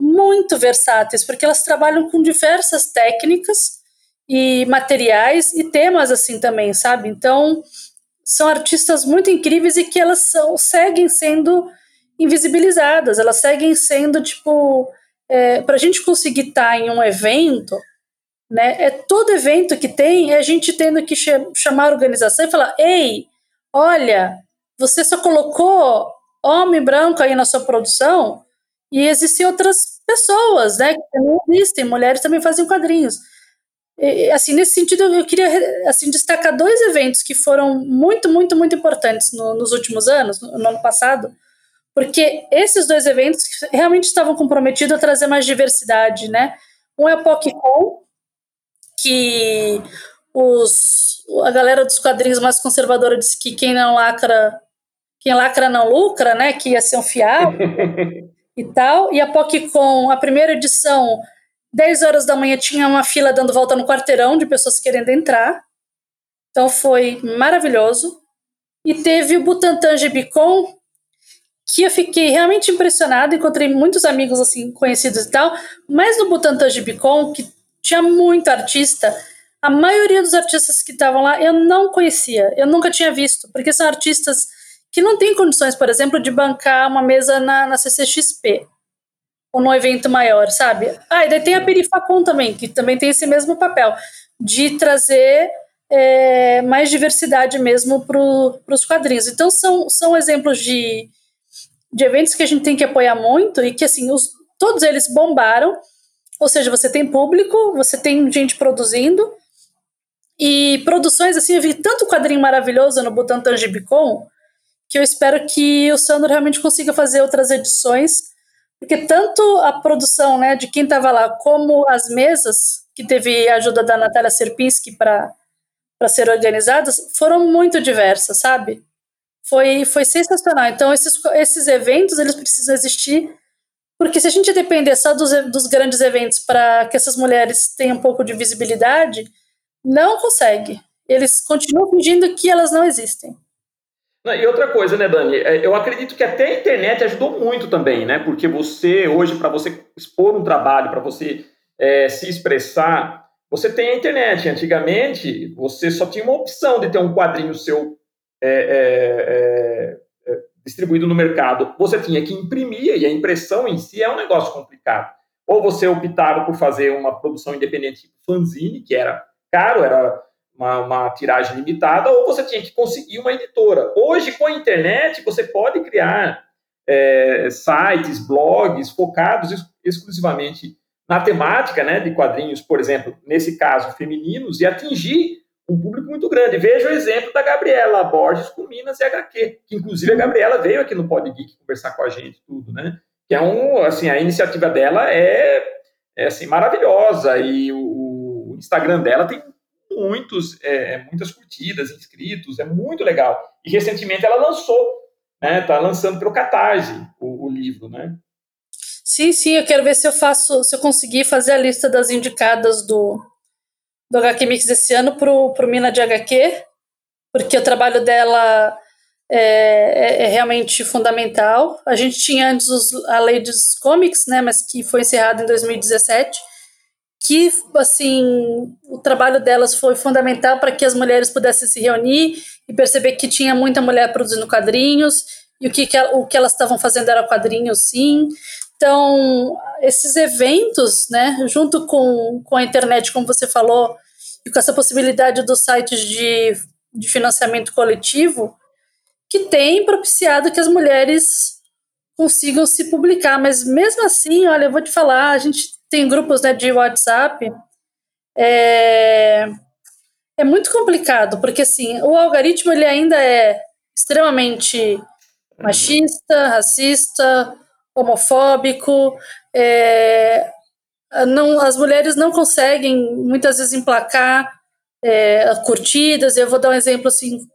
muito versáteis, porque elas trabalham com diversas técnicas e materiais e temas assim também, sabe? Então, são artistas muito incríveis e que elas são, seguem sendo invisibilizadas, elas seguem sendo, tipo, é, para a gente conseguir estar tá em um evento, né, é todo evento que tem, é a gente tendo que chamar a organização e falar, ei, olha, você só colocou homem branco aí na sua produção e existem outras pessoas, né, que não existem, mulheres também fazem quadrinhos. E, assim, nesse sentido, eu queria assim, destacar dois eventos que foram muito, muito, muito importantes no, nos últimos anos, no, no ano passado, porque esses dois eventos realmente estavam comprometidos a trazer mais diversidade, né? Um é o PocCon, que os, a galera dos quadrinhos mais conservadora disse que quem não lacra, quem lacra não lucra, né? Que ia ser um fiado e tal. E a PocCon, a primeira edição, 10 horas da manhã tinha uma fila dando volta no quarteirão de pessoas querendo entrar. Então foi maravilhoso. E teve o Butantan Gibicon, que eu fiquei realmente impressionada, encontrei muitos amigos assim conhecidos e tal, mas no Butantan Gibicon, que tinha muito artista, a maioria dos artistas que estavam lá eu não conhecia, eu nunca tinha visto, porque são artistas que não têm condições, por exemplo, de bancar uma mesa na, na CCXP ou num evento maior, sabe? Ah, e daí tem a Perifacon também, que também tem esse mesmo papel, de trazer é, mais diversidade mesmo para os quadrinhos. Então são, são exemplos de, de eventos que a gente tem que apoiar muito e que, assim, os, todos eles bombaram. Ou seja, você tem público, você tem gente produzindo. E produções, assim, eu vi tanto quadrinho maravilhoso no Butantan Gibicon que eu espero que o Sandro realmente consiga fazer outras edições, porque tanto a produção né, de quem estava lá, como as mesas, que teve a ajuda da Natália Serpinski para ser organizadas, foram muito diversas, sabe? Foi, foi sensacional. Então, esses, esses eventos, eles precisam existir, porque se a gente depender só dos, dos grandes eventos para que essas mulheres tenham um pouco de visibilidade, não consegue. Eles continuam fingindo que elas não existem. E outra coisa, né, Dani? É, eu acredito que até a internet ajudou muito também, né? Porque você, hoje, para você expor um trabalho, para você é, se expressar, você tem a internet. Antigamente, você só tinha uma opção de ter um quadrinho seu é é, é, é, distribuído no mercado, você tinha que imprimir, e a impressão em si é um negócio complicado. Ou você optava por fazer uma produção independente tipo fanzine, que era caro, era uma, uma, tiragem limitada, ou você tinha que conseguir uma editora. Hoje, com a internet, você pode criar é, sites, blogs focados ex exclusivamente na temática né, de quadrinhos, por exemplo, nesse caso, femininos, e atingir um público muito grande. Veja o exemplo da Gabriela Borges com Minas e HQ, que inclusive a Gabriela veio aqui no Pod Geek conversar com a gente, tudo, né? Que é um, assim, a iniciativa dela é, é assim, maravilhosa e o, Instagram dela tem muitos, é, é, muitas curtidas, inscritos, é muito legal. E recentemente ela lançou, né? Tá lançando pelo Catarse o, o livro, né? Sim, sim, eu quero ver se eu faço, se eu conseguir fazer a lista das indicadas do, do HQ Mix desse ano pro, pro Mina de HQ, porque o trabalho dela é, é, é, realmente fundamental. A gente tinha antes os, a dos comics, né, mas que foi encerrada em 2017, que, assim, o trabalho delas foi fundamental para que as mulheres pudessem se reunir e perceber que tinha muita mulher produzindo quadrinhos e o que, que, o que elas estavam fazendo era quadrinhos, sim. Então, esses eventos, né, junto com, com a internet, como você falou, e com essa possibilidade dos sites de, de financiamento coletivo, que tem propiciado que as mulheres consigam se publicar. Mas mesmo assim, olha, eu vou te falar, a gente tem grupos né, de WhatsApp, é, é muito complicado, porque assim, o algoritmo ele ainda é extremamente machista, racista, homofóbico, é, não, as mulheres não conseguem muitas vezes emplacar é, curtidas. Eu vou dar um exemplo assim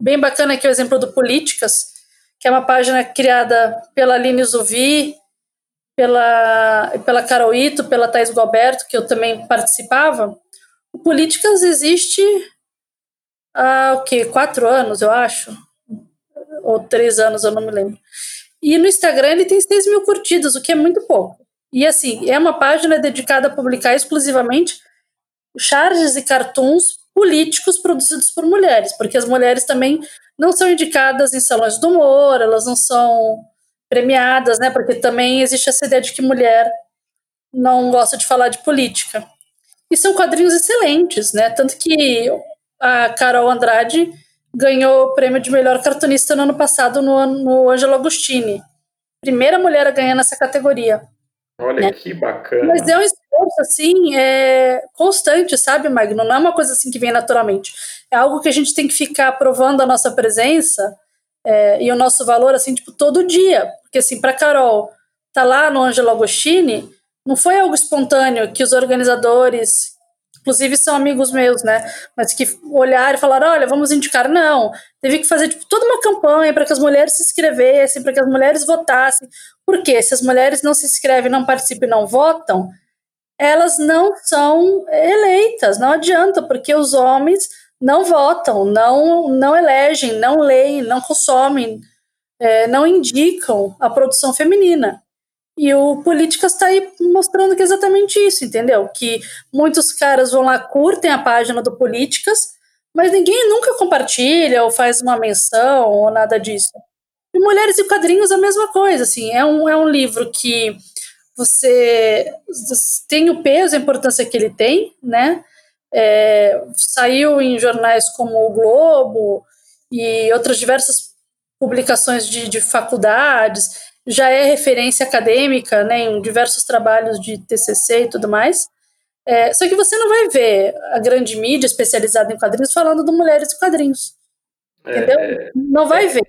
bem bacana aqui, o exemplo do Políticas, que é uma página criada pela Aline Zuvi, pela, pela Carol Ito, pela Thais Galberto, que eu também participava. O Políticas existe há o quê? Quatro anos, eu acho. Ou três anos, eu não me lembro. E no Instagram ele tem 6 mil curtidas, o que é muito pouco. E assim, é uma página dedicada a publicar exclusivamente charges e cartoons políticos produzidos por mulheres, porque as mulheres também não são indicadas em salões do humor, elas não são premiadas, né? Porque também existe essa ideia de que mulher não gosta de falar de política. E são quadrinhos excelentes, né? Tanto que a Carol Andrade ganhou o prêmio de melhor cartunista no ano passado no, no Angelo Agostini. Primeira mulher a ganhar nessa categoria. Olha né? que bacana. Mas é um esforço, assim, é, constante, sabe, Magno? Não é uma coisa assim que vem naturalmente. É algo que a gente tem que ficar provando a nossa presença é, e o nosso valor, assim, tipo, todo dia. Porque, assim, para Carol tá lá no Angelo Agostini, não foi algo espontâneo que os organizadores, inclusive são amigos meus, né? Mas que olharam e falaram: olha, vamos indicar. Não, teve que fazer tipo, toda uma campanha para que as mulheres se inscrevessem, para que as mulheres votassem. Porque se as mulheres não se inscrevem, não participam e não votam, elas não são eleitas. Não adianta, porque os homens não votam, não, não elegem, não leem, não consomem, é, não indicam a produção feminina. E o Políticas está aí mostrando que é exatamente isso, entendeu? Que muitos caras vão lá, curtem a página do Políticas, mas ninguém nunca compartilha ou faz uma menção ou nada disso. E Mulheres e Quadrinhos a mesma coisa, assim, é um, é um livro que você tem o peso, a importância que ele tem, né? É, saiu em jornais como o Globo e outras diversas publicações de, de faculdades, já é referência acadêmica né, em diversos trabalhos de TCC e tudo mais. É, só que você não vai ver a grande mídia especializada em quadrinhos falando de mulheres e quadrinhos. Entendeu? É, não vai é, ver.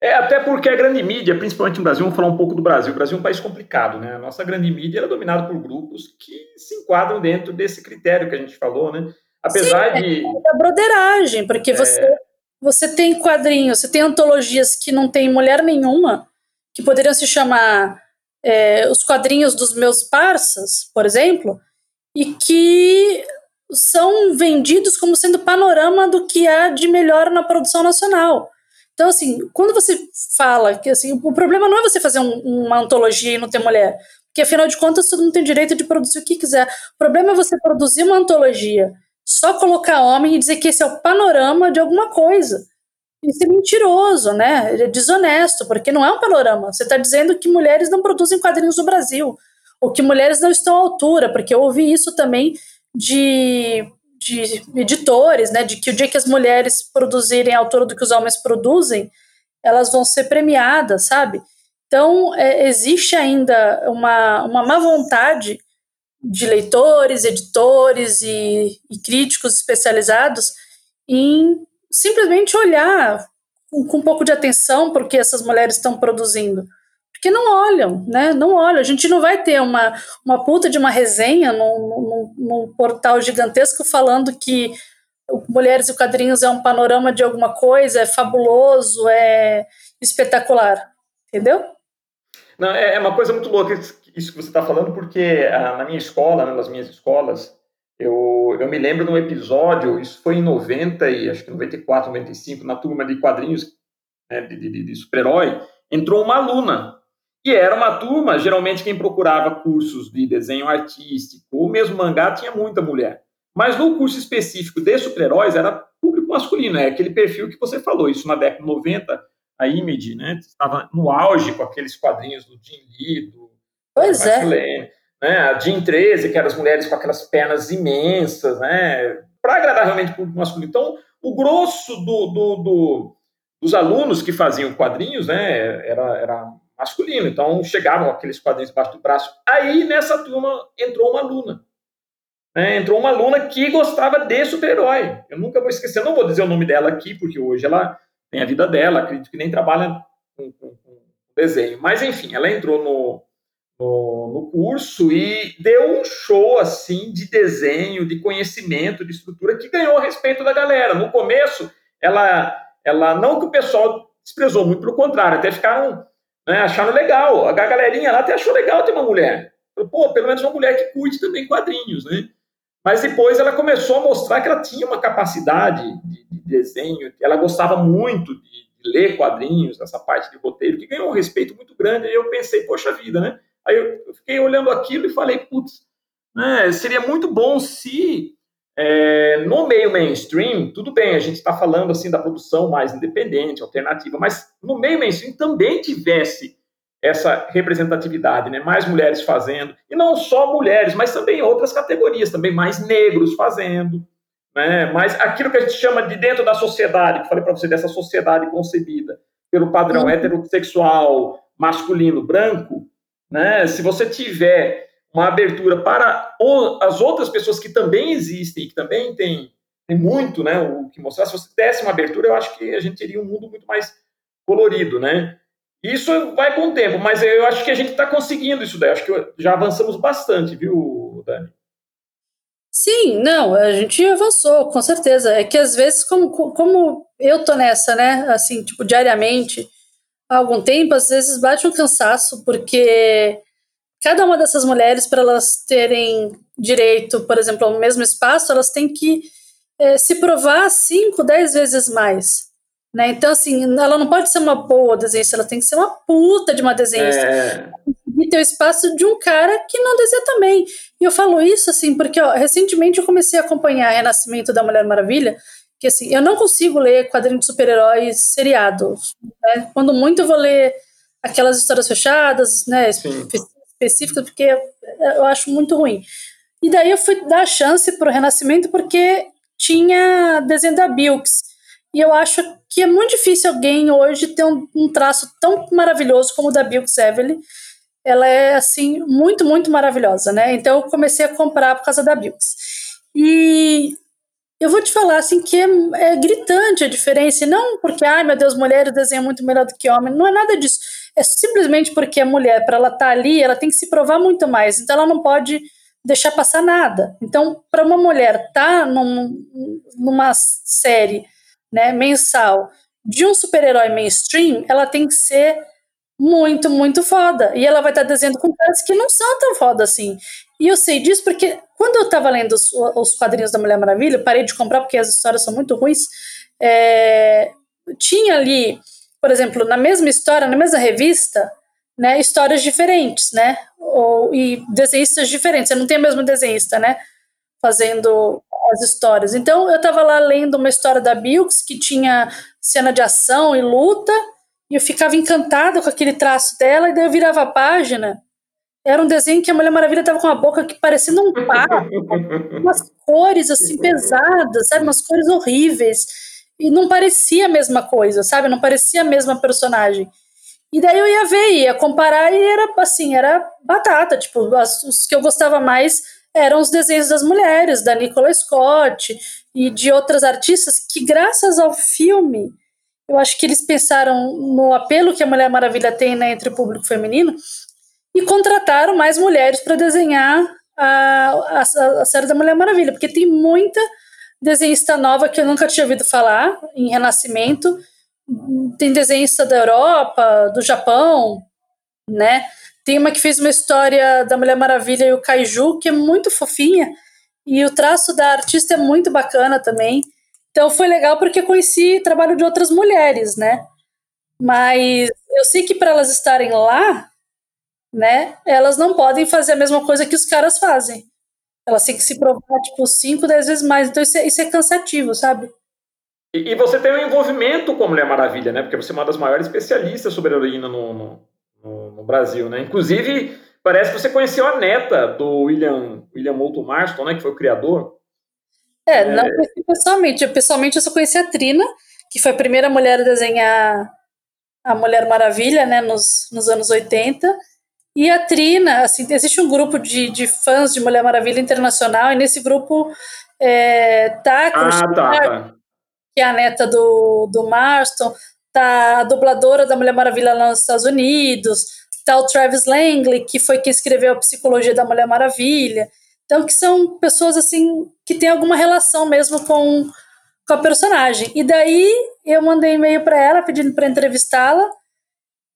É, até porque a grande mídia, principalmente no Brasil, vamos falar um pouco do Brasil. O Brasil é um país complicado, né? A nossa grande mídia é dominada por grupos que se enquadram dentro desse critério que a gente falou, né? Apesar Sim, de. É da broderagem, porque é... você, você tem quadrinhos, você tem antologias que não tem mulher nenhuma que poderiam se chamar é, Os Quadrinhos dos Meus Parças, por exemplo, e que são vendidos como sendo panorama do que há de melhor na produção nacional. Então, assim, quando você fala que assim, o problema não é você fazer um, uma antologia e não ter mulher, porque afinal de contas todo mundo tem direito de produzir o que quiser. O problema é você produzir uma antologia, só colocar homem e dizer que esse é o panorama de alguma coisa. Isso é mentiroso, né? Ele é desonesto, porque não é um panorama. Você está dizendo que mulheres não produzem quadrinhos no Brasil, ou que mulheres não estão à altura, porque eu ouvi isso também de, de editores, né? De que o dia que as mulheres produzirem à altura do que os homens produzem, elas vão ser premiadas, sabe? Então, é, existe ainda uma, uma má vontade de leitores, editores e, e críticos especializados em simplesmente olhar com, um pouco de atenção para o que essas mulheres estão produzindo. Porque não olham, né? Não olham. A gente não vai ter uma, uma puta de uma resenha num, num, num portal gigantesco falando que Mulheres e Quadrinhos é um panorama de alguma coisa, é fabuloso, é espetacular. Entendeu? Não, é, é uma coisa muito louca isso que você está falando, porque ah, na minha escola, né, nas minhas escolas, eu, eu me lembro de um episódio, isso foi em 90 e acho que 94, 95, na turma de quadrinhos né, de, de, de super-herói, entrou uma aluna. E era uma turma, geralmente quem procurava cursos de desenho artístico ou mesmo mangá tinha muita mulher. Mas no curso específico de super-heróis era público masculino, é aquele perfil que você falou, isso na década de 90, a Image, né, estava no auge com aqueles quadrinhos do Jim Lee, do Pois é. Né, a Jean 13, que eram as mulheres com aquelas pernas imensas, né, para agradar realmente o público masculino. Então, o grosso do, do, do, dos alunos que faziam quadrinhos, né, era, era masculino. Então, chegavam aqueles quadrinhos debaixo do braço. Aí, nessa turma, entrou uma aluna. Né, entrou uma aluna que gostava de super-herói. Eu nunca vou esquecer, não vou dizer o nome dela aqui, porque hoje ela tem a vida dela, acredito que nem trabalha com, com, com desenho. Mas, enfim, ela entrou no, no, no, curso e deu um show assim de desenho, de conhecimento, de estrutura que ganhou o respeito da galera. No começo, ela, ela não que o pessoal desprezou, muito pelo contrário, até ficaram, né, acharam legal. A galerinha lá até achou legal ter uma mulher. Pô, pelo menos uma mulher que curte também quadrinhos, né? Mas depois ela começou a mostrar que ela tinha uma capacidade de, de desenho, ela gostava muito de, de ler quadrinhos, essa parte de roteiro, que ganhou um respeito muito grande. Aí eu pensei, poxa vida, né? Aí eu fiquei olhando aquilo e falei, putz, né, seria muito bom se é, no meio mainstream, tudo bem, a gente está falando assim da produção mais independente, alternativa, mas no meio mainstream também tivesse essa representatividade, né? mais mulheres fazendo, e não só mulheres, mas também outras categorias, também mais negros fazendo, né? mas aquilo que a gente chama de dentro da sociedade, que falei para você, dessa sociedade concebida pelo padrão uhum. heterossexual, masculino, branco, né? Se você tiver uma abertura para as outras pessoas que também existem, que também tem, tem muito né, o que mostrar, se você desse uma abertura, eu acho que a gente teria um mundo muito mais colorido, né? Isso vai com o tempo, mas eu acho que a gente está conseguindo isso daí. Acho que já avançamos bastante, viu, Dani? Sim, não, a gente avançou, com certeza. É que às vezes, como, como eu tô nessa, né, assim, tipo, diariamente, há algum tempo, às vezes bate um cansaço, porque cada uma dessas mulheres, para elas terem direito, por exemplo, ao mesmo espaço, elas têm que é, se provar cinco, dez vezes mais. Né? Então, assim, ela não pode ser uma boa desenhista, ela tem que ser uma puta de uma desenhista. É. E ter o espaço de um cara que não desenha também. E eu falo isso, assim, porque ó, recentemente eu comecei a acompanhar o Renascimento da Mulher Maravilha, que assim, eu não consigo ler quadrinhos de super-heróis seriados. Né? Quando muito eu vou ler aquelas histórias fechadas, né, específicas, porque eu acho muito ruim. E daí eu fui dar a chance para o Renascimento porque tinha desenho da Bilks. E eu acho que é muito difícil alguém hoje ter um, um traço tão maravilhoso como o da Bilks Evelyn. Ela é, assim, muito, muito maravilhosa, né? Então eu comecei a comprar por causa da Bilks. E eu vou te falar assim que é, é, gritante a diferença, e não porque, ai meu Deus, mulher desenha muito melhor do que homem, não é nada disso. É simplesmente porque a mulher, para ela estar tá ali, ela tem que se provar muito mais, então ela não pode deixar passar nada. Então, para uma mulher estar tá num, numa série né, mensal de um super-herói mainstream, ela tem que ser muito, muito foda. E ela vai estar tá desenhando com caras que não são tão foda assim. E eu sei disso porque quando eu estava lendo os, os, quadrinhos da Mulher Maravilha, parei de comprar porque as histórias são muito ruins. É, tinha ali, por exemplo, na mesma história, na mesma revista, né, histórias diferentes, né? Ou, e desenhistas diferentes. Você não tem a mesma desenhista, né? Fazendo as histórias. Então, eu estava lá lendo uma história da Bilks que tinha cena de ação e luta, e eu ficava encantada com aquele traço dela, e daí eu virava a página era um desenho que a Mulher Maravilha tava com uma boca que parecia um pato, umas cores assim pesadas, sabe? Umas cores horríveis. E não parecia a mesma coisa, sabe? Não parecia a mesma personagem. E daí eu ia ver, ia comparar e era assim, era batata. Tipo, as, os que eu gostava mais eram os desenhos das mulheres, da Nicola Scott e de outras artistas que, graças ao filme, eu acho que eles pensaram no apelo que a Mulher Maravilha tem né, entre o público feminino e contrataram mais mulheres para desenhar a, a, a, série da Mulher Maravilha, porque tem muita desenhista nova que eu nunca tinha ouvido falar em Renascimento. Tem desenhista da Europa, do Japão, né? Tem uma que fez uma história da Mulher Maravilha e o Kaiju, que é muito fofinha, e o traço da artista é muito bacana também. Então foi legal porque conheci trabalho de outras mulheres, né? Mas eu sei que para elas estarem lá, né, elas não podem fazer a mesma coisa que os caras fazem. Elas têm que se provar, tipo, 5, 10 vezes mais. Então isso é, isso é cansativo, sabe? E, e, você tem um envolvimento com a Mulher Maravilha, né? Porque você é uma das maiores especialistas sobre heroína no, no, no, no Brasil, né? Inclusive, parece que você conheceu a neta do William, William Moulton Marston, né? Que foi o criador. É, é... não conheci pessoalmente. Eu, pessoalmente, eu só conheci a Trina, que foi a primeira mulher a desenhar a Mulher Maravilha, né? Nos, nos anos 80. E a Trina, assim, existe um grupo de, de fãs de Mulher Maravilha Internacional, e nesse grupo é, tá, ah, tá, tá que é a neta do, do Marston, tá a dubladora da Mulher Maravilha lá nos Estados Unidos, tá o Travis Langley, que foi quem escreveu a Psicologia da Mulher Maravilha. Então, que são pessoas, assim, que têm alguma relação mesmo com, com a personagem. E daí, eu mandei e-mail para ela, pedindo para entrevistá-la,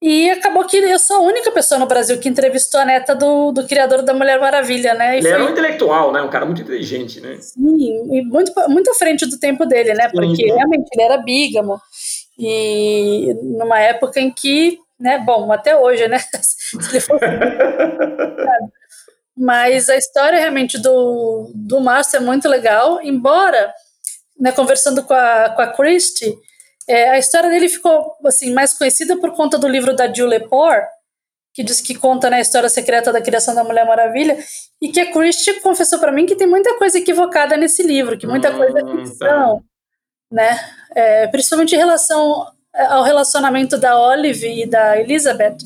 e acabou que eu sou a única pessoa no Brasil que entrevistou a neta do, do criador da Mulher Maravilha, né? E ele foi... era um intelectual, né? Um cara muito inteligente, né? Sim, e muito, muito à frente do tempo dele, né? Porque sim. realmente ele era bígamo. E numa época em que, né? Bom, até hoje, né? Mas a história realmente do, do Márcio é muito legal, embora, né, conversando com a, com a Christie, é, a história dele ficou assim mais conhecida por conta do livro da Jill Lepore, que diz que conta né, a história secreta da criação da Mulher Maravilha, e que a Christie confessou para mim que tem muita coisa equivocada nesse livro, que muita coisa é hum, ficção, tá. né? É, principalmente em relação ao relacionamento da Olive e da Elizabeth,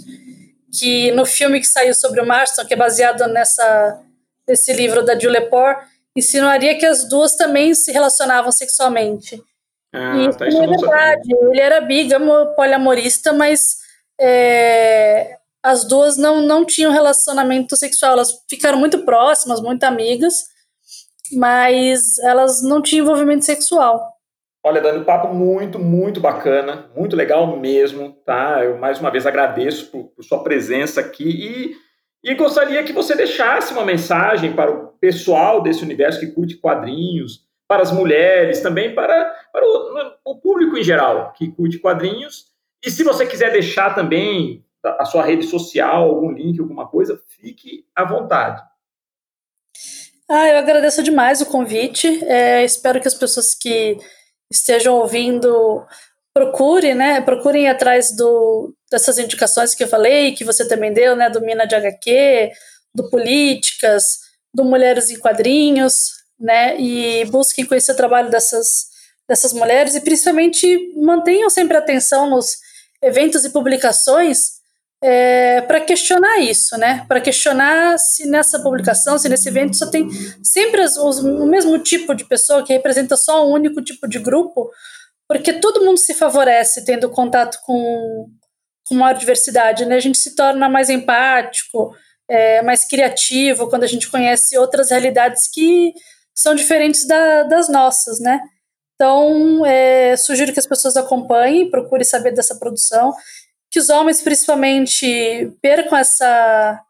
que no filme que saiu sobre o Marston, que é baseado nessa nesse livro da Jill Lepore, insinuaria que as duas também se relacionavam sexualmente. Ah, isso tá, isso não é verdade. Ele era bígamo, poliamorista, mas é, as duas não, não tinham relacionamento sexual. Elas ficaram muito próximas, muito amigas, mas elas não tinham envolvimento sexual. Olha, Dani, um papo muito, muito bacana, muito legal mesmo, tá? Eu mais uma vez agradeço por, por sua presença aqui e, e gostaria que você deixasse uma mensagem para o pessoal desse universo que curte quadrinhos, para as mulheres, também para, para o, o, público em geral que curte quadrinhos. E se você quiser deixar também a sua rede social, algum link, alguma coisa, fique à vontade. Ah, eu agradeço demais o convite. É, espero que as pessoas que estejam ouvindo procurem, né? Procurem atrás do, dessas indicações que eu falei, que você também deu, né? Do Mina de HQ, do Políticas, do Mulheres em Quadrinhos né? E busquem conhecer o trabalho dessas, dessas mulheres e principalmente mantenham sempre atenção nos eventos e publicações é, para questionar isso, né? Para questionar se nessa publicação, se nesse evento só tem sempre os, os, o mesmo tipo de pessoa que representa só um único tipo de grupo, porque todo mundo se favorece tendo contato com, com maior diversidade, né? A gente se torna mais empático, é, mais criativo quando a gente conhece outras realidades que são diferentes da, das nossas, né? Então, é, sugiro que as pessoas acompanhem, procurem saber dessa produção, que os homens, principalmente, percam essa,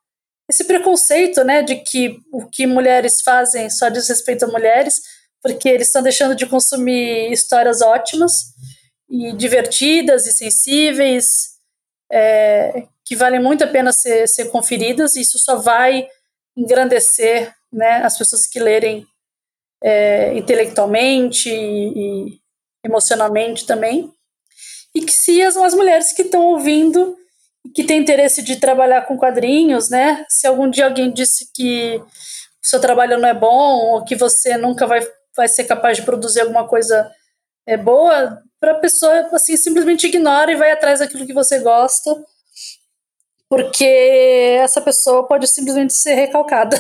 esse preconceito, né, de que o que mulheres fazem só diz respeito a mulheres, porque eles estão deixando de consumir histórias ótimas e divertidas e sensíveis, é, que valem muito a pena ser, ser conferidas, e isso só vai engrandecer né, as pessoas que lerem é, intelectualmente e, e, emocionalmente também. E que se as, as mulheres que estão ouvindo que têm interesse de trabalhar com quadrinhos, né? Se algum dia alguém disse que o seu trabalho não é bom ou que você nunca vai, vai ser capaz de produzir alguma coisa é, boa, para a pessoa assim simplesmente ignora e vai atrás daquilo que você gosta, porque essa pessoa pode simplesmente ser recalcada.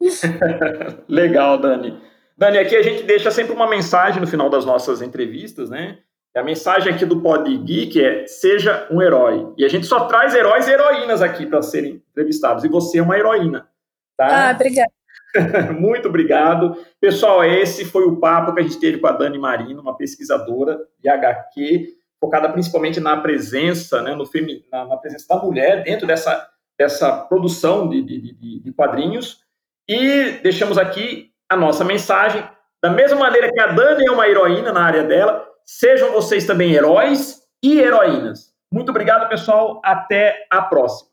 Legal, Dani. Dani, aqui a gente deixa sempre uma mensagem no final das nossas entrevistas, né? A mensagem aqui do Pod Geek é: seja um herói. E a gente só traz heróis e heroínas aqui para serem entrevistados. E você é uma heroína. Tá? Ah, obrigada. Muito obrigado. Pessoal, esse foi o papo que a gente teve com a Dani Marino, uma pesquisadora de HQ, focada principalmente na presença, né, no femi, na, na, presença da mulher dentro dessa, dessa produção de, de, de, de quadrinhos. E deixamos aqui a nossa mensagem. Da mesma maneira que a Dani é uma heroína na área dela, sejam vocês também heróis e heroínas. Muito obrigado, pessoal. Até a próxima.